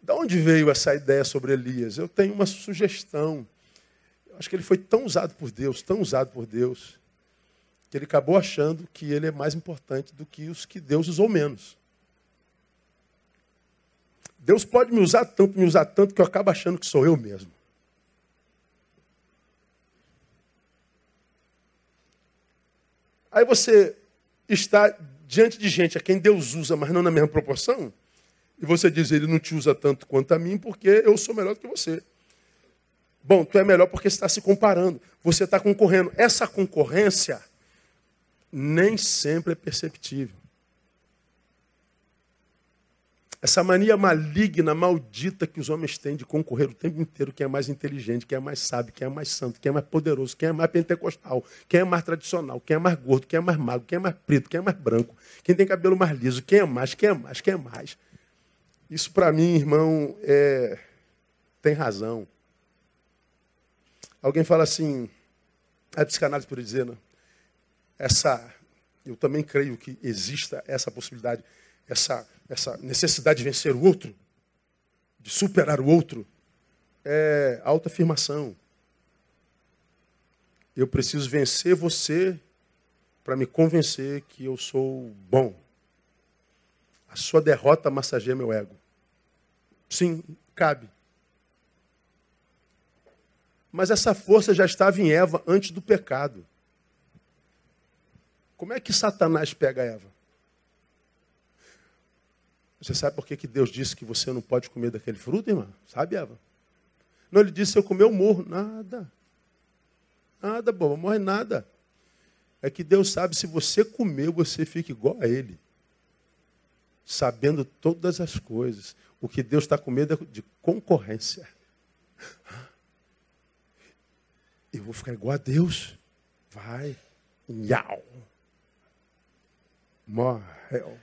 Speaker 1: Da onde veio essa ideia sobre Elias? Eu tenho uma sugestão. Eu acho que ele foi tão usado por Deus, tão usado por Deus, que ele acabou achando que ele é mais importante do que os que Deus usou menos. Deus pode me usar tanto, me usar tanto, que eu acabo achando que sou eu mesmo. Aí você está diante de gente a quem Deus usa, mas não na mesma proporção, e você diz, ele não te usa tanto quanto a mim, porque eu sou melhor do que você. Bom, tu é melhor porque está se comparando, você está concorrendo. Essa concorrência nem sempre é perceptível. Essa mania maligna, maldita que os homens têm de concorrer o tempo inteiro, quem é mais inteligente, quem é mais sábio, quem é mais santo, quem é mais poderoso, quem é mais pentecostal, quem é mais tradicional, quem é mais gordo, quem é mais magro, quem é mais preto, quem é mais branco, quem tem cabelo mais liso, quem é mais, quem é mais, quem é mais. Isso para mim, irmão, é... tem razão. Alguém fala assim, a psicanálise por dizer, né? essa, eu também creio que exista essa possibilidade, essa essa necessidade de vencer o outro, de superar o outro, é autoafirmação. Eu preciso vencer você para me convencer que eu sou bom. A sua derrota massageia meu ego. Sim, cabe. Mas essa força já estava em Eva antes do pecado. Como é que Satanás pega Eva? Você sabe por que, que Deus disse que você não pode comer daquele fruto, irmã? Sabe, Eva? Não, ele disse, se eu comer, eu morro. Nada. Nada, boba, morre nada. É que Deus sabe, se você comer, você fica igual a ele. Sabendo todas as coisas. O que Deus está com medo é de concorrência. Eu vou ficar igual a Deus. Vai. Nhau. Morreu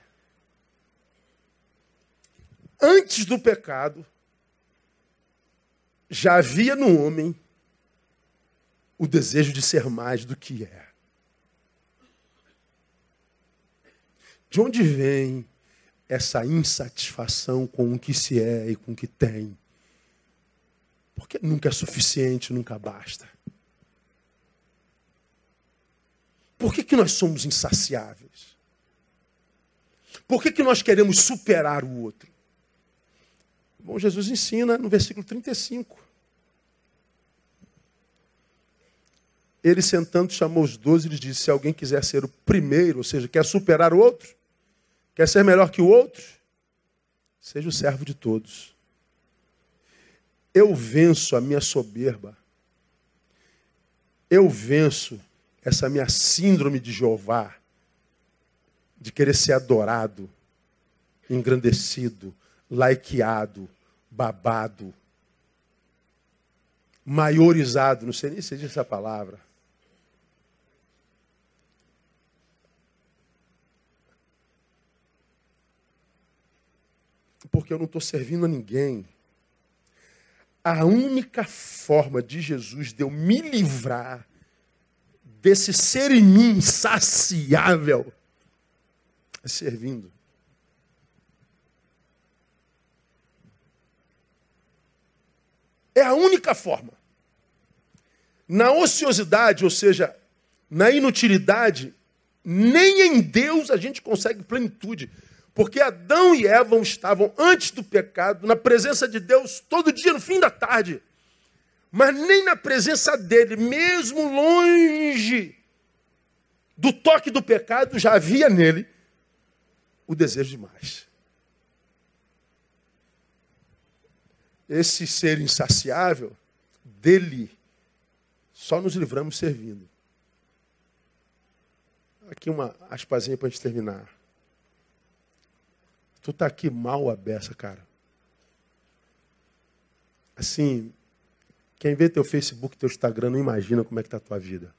Speaker 1: antes do pecado, já havia no homem o desejo de ser mais do que é. De onde vem essa insatisfação com o que se é e com o que tem? Porque nunca é suficiente, nunca basta. Por que, que nós somos insaciáveis? Por que, que nós queremos superar o outro? Bom, Jesus ensina no versículo 35. Ele sentando chamou os doze e lhes disse: se alguém quiser ser o primeiro, ou seja, quer superar o outro, quer ser melhor que o outro, seja o servo de todos. Eu venço a minha soberba. Eu venço essa minha síndrome de Jeová, de querer ser adorado, engrandecido, laiqueado, babado, maiorizado, não sei nem se diz essa palavra. Porque eu não estou servindo a ninguém. A única forma de Jesus de eu me livrar desse ser em mim insaciável é servindo. É a única forma. Na ociosidade, ou seja, na inutilidade, nem em Deus a gente consegue plenitude. Porque Adão e Eva estavam antes do pecado, na presença de Deus, todo dia no fim da tarde. Mas nem na presença dele, mesmo longe do toque do pecado, já havia nele o desejo de mais. esse ser insaciável, dele só nos livramos servindo. Aqui uma aspasinha para a gente terminar. Tu tá aqui mal a beça, cara. Assim, quem vê teu Facebook, teu Instagram, não imagina como é que tá a tua vida.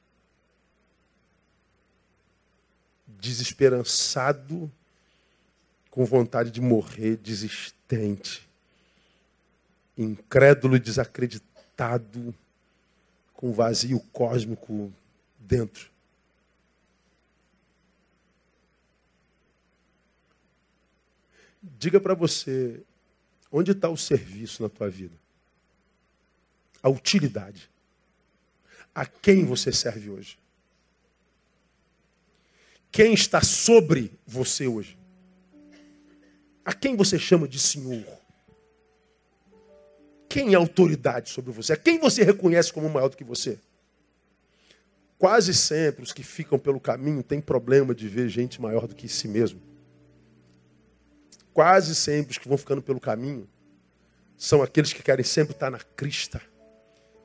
Speaker 1: Desesperançado, com vontade de morrer, desistente incrédulo e desacreditado, com vazio cósmico dentro. Diga para você, onde está o serviço na tua vida? A utilidade. A quem você serve hoje? Quem está sobre você hoje? A quem você chama de Senhor? quem é autoridade sobre você? A quem você reconhece como maior do que você? Quase sempre os que ficam pelo caminho têm problema de ver gente maior do que si mesmo. Quase sempre os que vão ficando pelo caminho são aqueles que querem sempre estar na crista,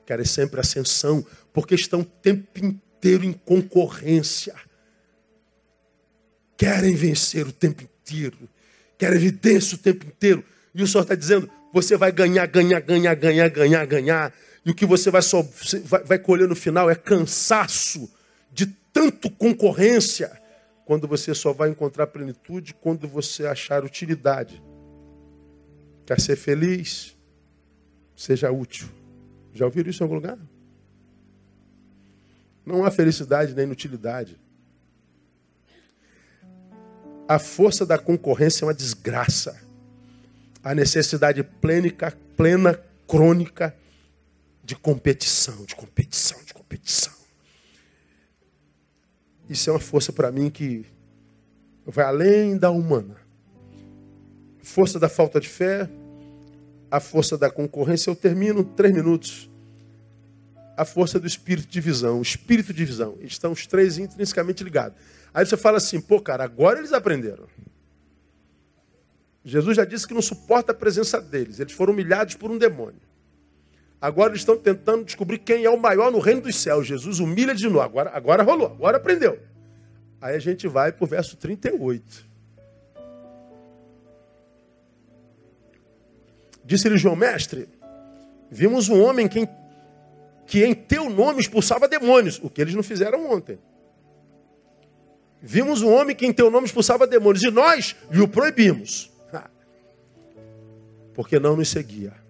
Speaker 1: querem sempre ascensão, porque estão o tempo inteiro em concorrência. Querem vencer o tempo inteiro, querem evidência o tempo inteiro. E o Senhor está dizendo: você vai ganhar, ganhar, ganhar, ganhar, ganhar, ganhar. E o que você vai, só, vai, vai colher no final é cansaço de tanto concorrência quando você só vai encontrar plenitude quando você achar utilidade. Quer ser feliz? Seja útil. Já ouviram isso em algum lugar? Não há felicidade nem inutilidade. A força da concorrência é uma desgraça. A necessidade plena, plena crônica de competição, de competição, de competição. Isso é uma força para mim que vai além da humana. Força da falta de fé, a força da concorrência. Eu termino três minutos. A força do espírito de visão. O espírito de visão. Estão os três intrinsecamente ligados. Aí você fala assim, pô, cara, agora eles aprenderam. Jesus já disse que não suporta a presença deles. Eles foram humilhados por um demônio. Agora eles estão tentando descobrir quem é o maior no reino dos céus. Jesus humilha de novo. Agora, agora rolou, agora aprendeu. Aí a gente vai para o verso 38. Disse-lhe João, mestre, vimos um homem que em, que em teu nome expulsava demônios, o que eles não fizeram ontem. Vimos um homem que em teu nome expulsava demônios, e nós lhe o proibimos, porque não nos seguia.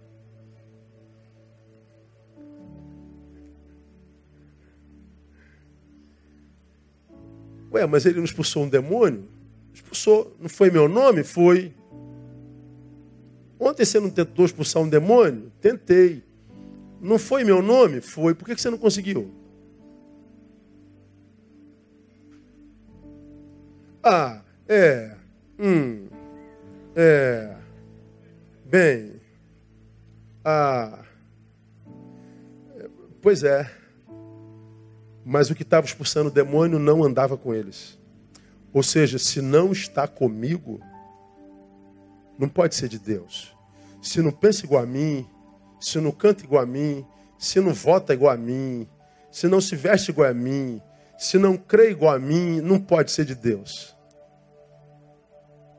Speaker 1: Ué, mas ele não expulsou um demônio? Expulsou. Não foi meu nome? Foi. Ontem você não tentou expulsar um demônio? Tentei. Não foi meu nome? Foi. Por que você não conseguiu? Ah, é. Hum. É. Bem. Ah. Pois é. Mas o que estava expulsando o demônio não andava com eles. Ou seja, se não está comigo, não pode ser de Deus. Se não pensa igual a mim, se não canta igual a mim, se não vota igual a mim, se não se veste igual a mim, se não crê igual a mim, não pode ser de Deus.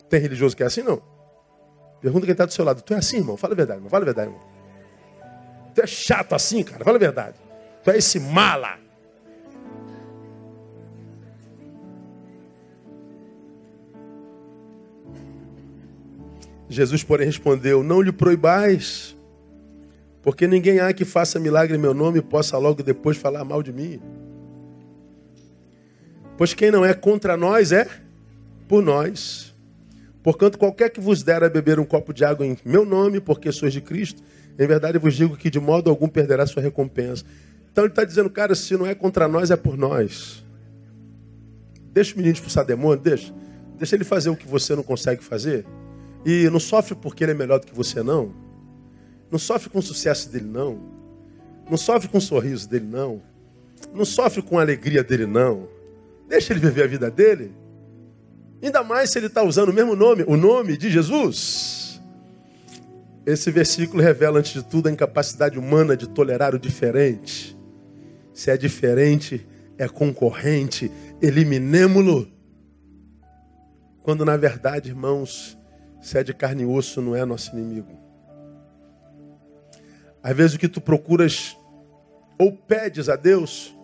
Speaker 1: Tem religioso que é assim, não? Pergunta quem está do seu lado. Tu é assim, irmão? Fala a verdade, irmão. Fala a verdade, irmão. Tu é chato assim, cara? Fala a verdade. Tu é esse mala. Jesus, porém, respondeu: Não lhe proibais, porque ninguém há que faça milagre em meu nome e possa logo depois falar mal de mim. Pois quem não é contra nós é por nós. Porquanto, qualquer que vos der a beber um copo de água em meu nome, porque sois de Cristo, em verdade vos digo que de modo algum perderá sua recompensa. Então ele está dizendo, cara, se não é contra nós, é por nós. Deixa o menino expulsar demônio, deixa. Deixa ele fazer o que você não consegue fazer. E não sofre porque ele é melhor do que você, não. Não sofre com o sucesso dele, não. Não sofre com o sorriso dele, não. Não sofre com a alegria dele, não. Deixa ele viver a vida dele. Ainda mais se ele está usando o mesmo nome, o nome de Jesus. Esse versículo revela, antes de tudo, a incapacidade humana de tolerar o diferente. Se é diferente, é concorrente, eliminemo-lo. Quando, na verdade, irmãos, se é de carne e osso, não é nosso inimigo. Às vezes o que tu procuras ou pedes a Deus,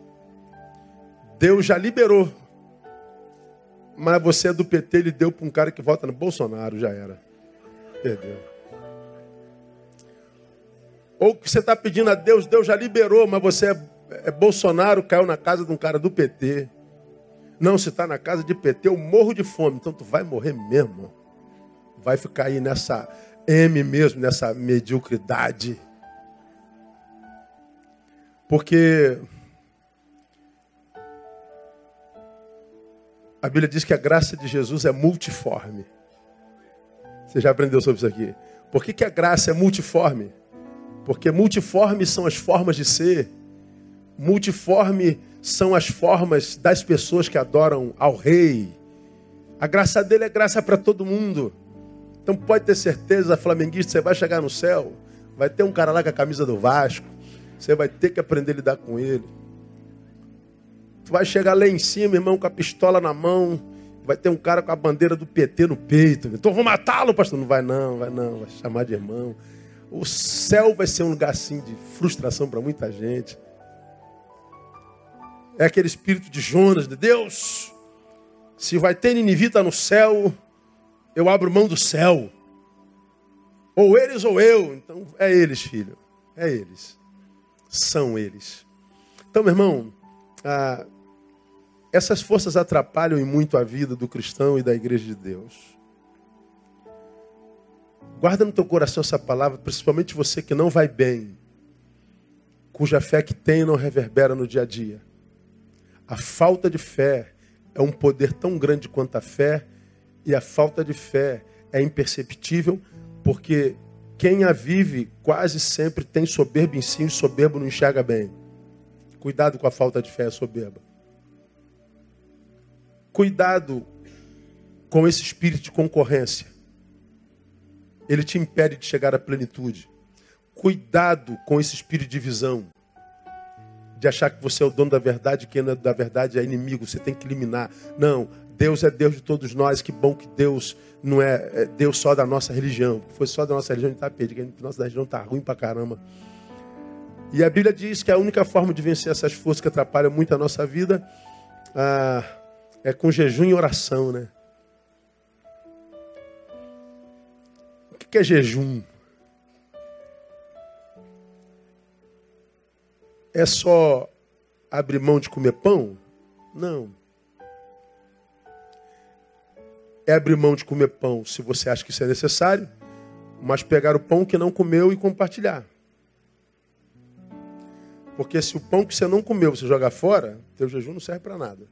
Speaker 1: Deus já liberou. Mas você é do PT, ele deu para um cara que vota no Bolsonaro, já era. Perdeu. Ou que você está pedindo a Deus, Deus já liberou, mas você é, é Bolsonaro, caiu na casa de um cara do PT. Não, se está na casa de PT, eu morro de fome. Então tu vai morrer mesmo vai ficar aí nessa M mesmo, nessa mediocridade. Porque a Bíblia diz que a graça de Jesus é multiforme. Você já aprendeu sobre isso aqui? Por que, que a graça é multiforme? Porque multiformes são as formas de ser, multiforme são as formas das pessoas que adoram ao rei. A graça dele é graça para todo mundo. Então pode ter certeza, flamenguista, você vai chegar no céu, vai ter um cara lá com a camisa do Vasco, você vai ter que aprender a lidar com ele. Tu vai chegar lá em cima, irmão, com a pistola na mão, vai ter um cara com a bandeira do PT no peito. Então vou matá-lo, pastor. Não vai não, vai não, vai chamar de irmão. O céu vai ser um lugar assim de frustração para muita gente. É aquele espírito de Jonas, de Deus. Se vai ter ninivita no céu, eu abro mão do céu. Ou eles ou eu. Então é eles, filho. É eles. São eles. Então, meu irmão, ah, essas forças atrapalham em muito a vida do cristão e da igreja de Deus. Guarda no teu coração essa palavra, principalmente você que não vai bem, cuja fé que tem não reverbera no dia a dia. A falta de fé é um poder tão grande quanto a fé, e a falta de fé é imperceptível, porque quem a vive quase sempre tem soberba em si, e soberbo não enxerga bem. Cuidado com a falta de fé soberba. Cuidado com esse espírito de concorrência. Ele te impede de chegar à plenitude. Cuidado com esse espírito de divisão. De achar que você é o dono da verdade, quem não é da verdade é inimigo, você tem que eliminar. Não, Deus é Deus de todos nós. Que bom que Deus não é, é Deus só da nossa religião. Se fosse só da nossa religião, a gente está perdido. A nossa religião está ruim pra caramba. E a Bíblia diz que a única forma de vencer essas forças que atrapalham muito a nossa vida ah, é com jejum e oração, né? O que é jejum? É só abrir mão de comer pão? Não é abrir mão de comer pão se você acha que isso é necessário, mas pegar o pão que não comeu e compartilhar. Porque se o pão que você não comeu você jogar fora, teu jejum não serve para nada.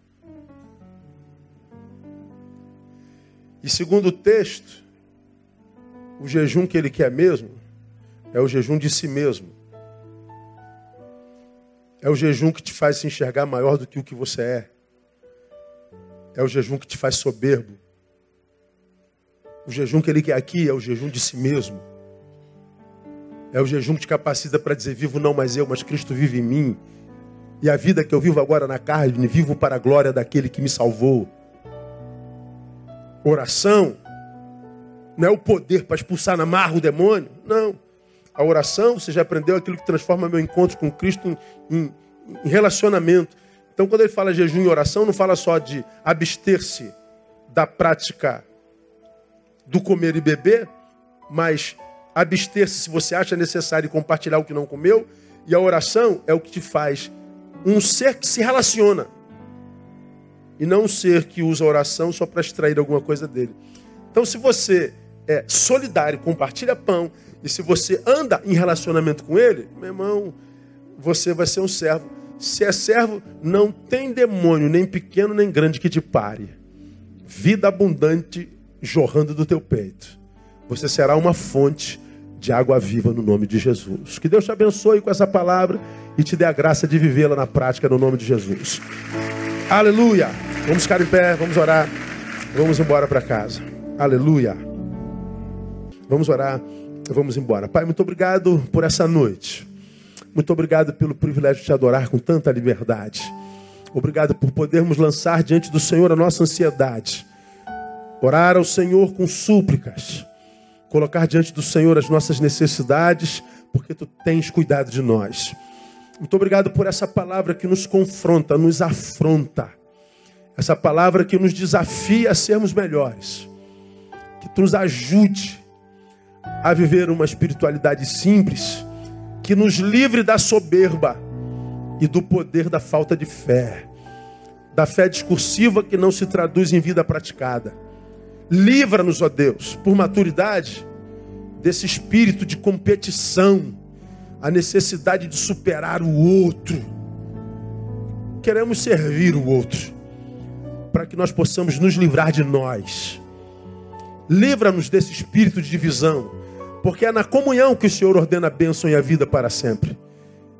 Speaker 1: E segundo o texto, o jejum que ele quer mesmo é o jejum de si mesmo. É o jejum que te faz se enxergar maior do que o que você é. É o jejum que te faz soberbo. O jejum que ele quer aqui é o jejum de si mesmo. É o jejum que te capacita para dizer: vivo não mais eu, mas Cristo vive em mim. E a vida que eu vivo agora na carne, vivo para a glória daquele que me salvou. Oração não é o poder para expulsar na marra o demônio. Não. A oração, você já aprendeu aquilo que transforma meu encontro com Cristo em, em, em relacionamento. Então, quando ele fala jejum e oração, não fala só de abster-se da prática do comer e beber, mas abster-se se você acha necessário compartilhar o que não comeu. E a oração é o que te faz um ser que se relaciona. E não um ser que usa a oração só para extrair alguma coisa dele. Então, se você é solidário, compartilha pão, e se você anda em relacionamento com ele, meu irmão, você vai ser um servo. Se é servo, não tem demônio, nem pequeno nem grande, que te pare. Vida abundante jorrando do teu peito. Você será uma fonte de água viva no nome de Jesus. Que Deus te abençoe com essa palavra e te dê a graça de vivê-la na prática no nome de Jesus. Aleluia. Vamos ficar em pé, vamos orar. Vamos embora para casa. Aleluia. Vamos orar, vamos embora. Pai, muito obrigado por essa noite. Muito obrigado pelo privilégio de te adorar com tanta liberdade. Obrigado por podermos lançar diante do Senhor a nossa ansiedade orar ao Senhor com súplicas, colocar diante do Senhor as nossas necessidades, porque tu tens cuidado de nós. Muito obrigado por essa palavra que nos confronta, nos afronta. Essa palavra que nos desafia a sermos melhores. Que tu nos ajude a viver uma espiritualidade simples, que nos livre da soberba e do poder da falta de fé, da fé discursiva que não se traduz em vida praticada. Livra-nos, ó Deus, por maturidade, desse espírito de competição, a necessidade de superar o outro. Queremos servir o outro, para que nós possamos nos livrar de nós. Livra-nos desse espírito de divisão. Porque é na comunhão que o Senhor ordena a bênção e a vida para sempre.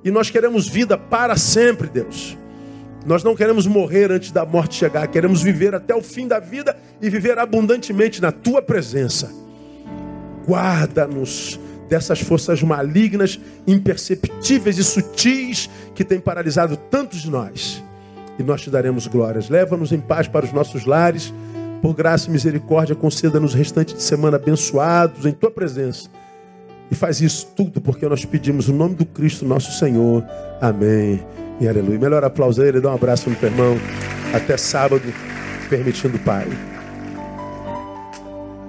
Speaker 1: E nós queremos vida para sempre, Deus. Nós não queremos morrer antes da morte chegar, queremos viver até o fim da vida e viver abundantemente na tua presença. Guarda-nos dessas forças malignas, imperceptíveis e sutis que têm paralisado tantos de nós. E nós te daremos glórias. Leva-nos em paz para os nossos lares. Por graça e misericórdia, conceda-nos restante de semana abençoados em tua presença. E faz isso tudo porque nós pedimos o nome do Cristo, nosso Senhor. Amém e aleluia. Melhor aplauso a ele, dá um abraço no irmão. Até sábado, permitindo o Pai.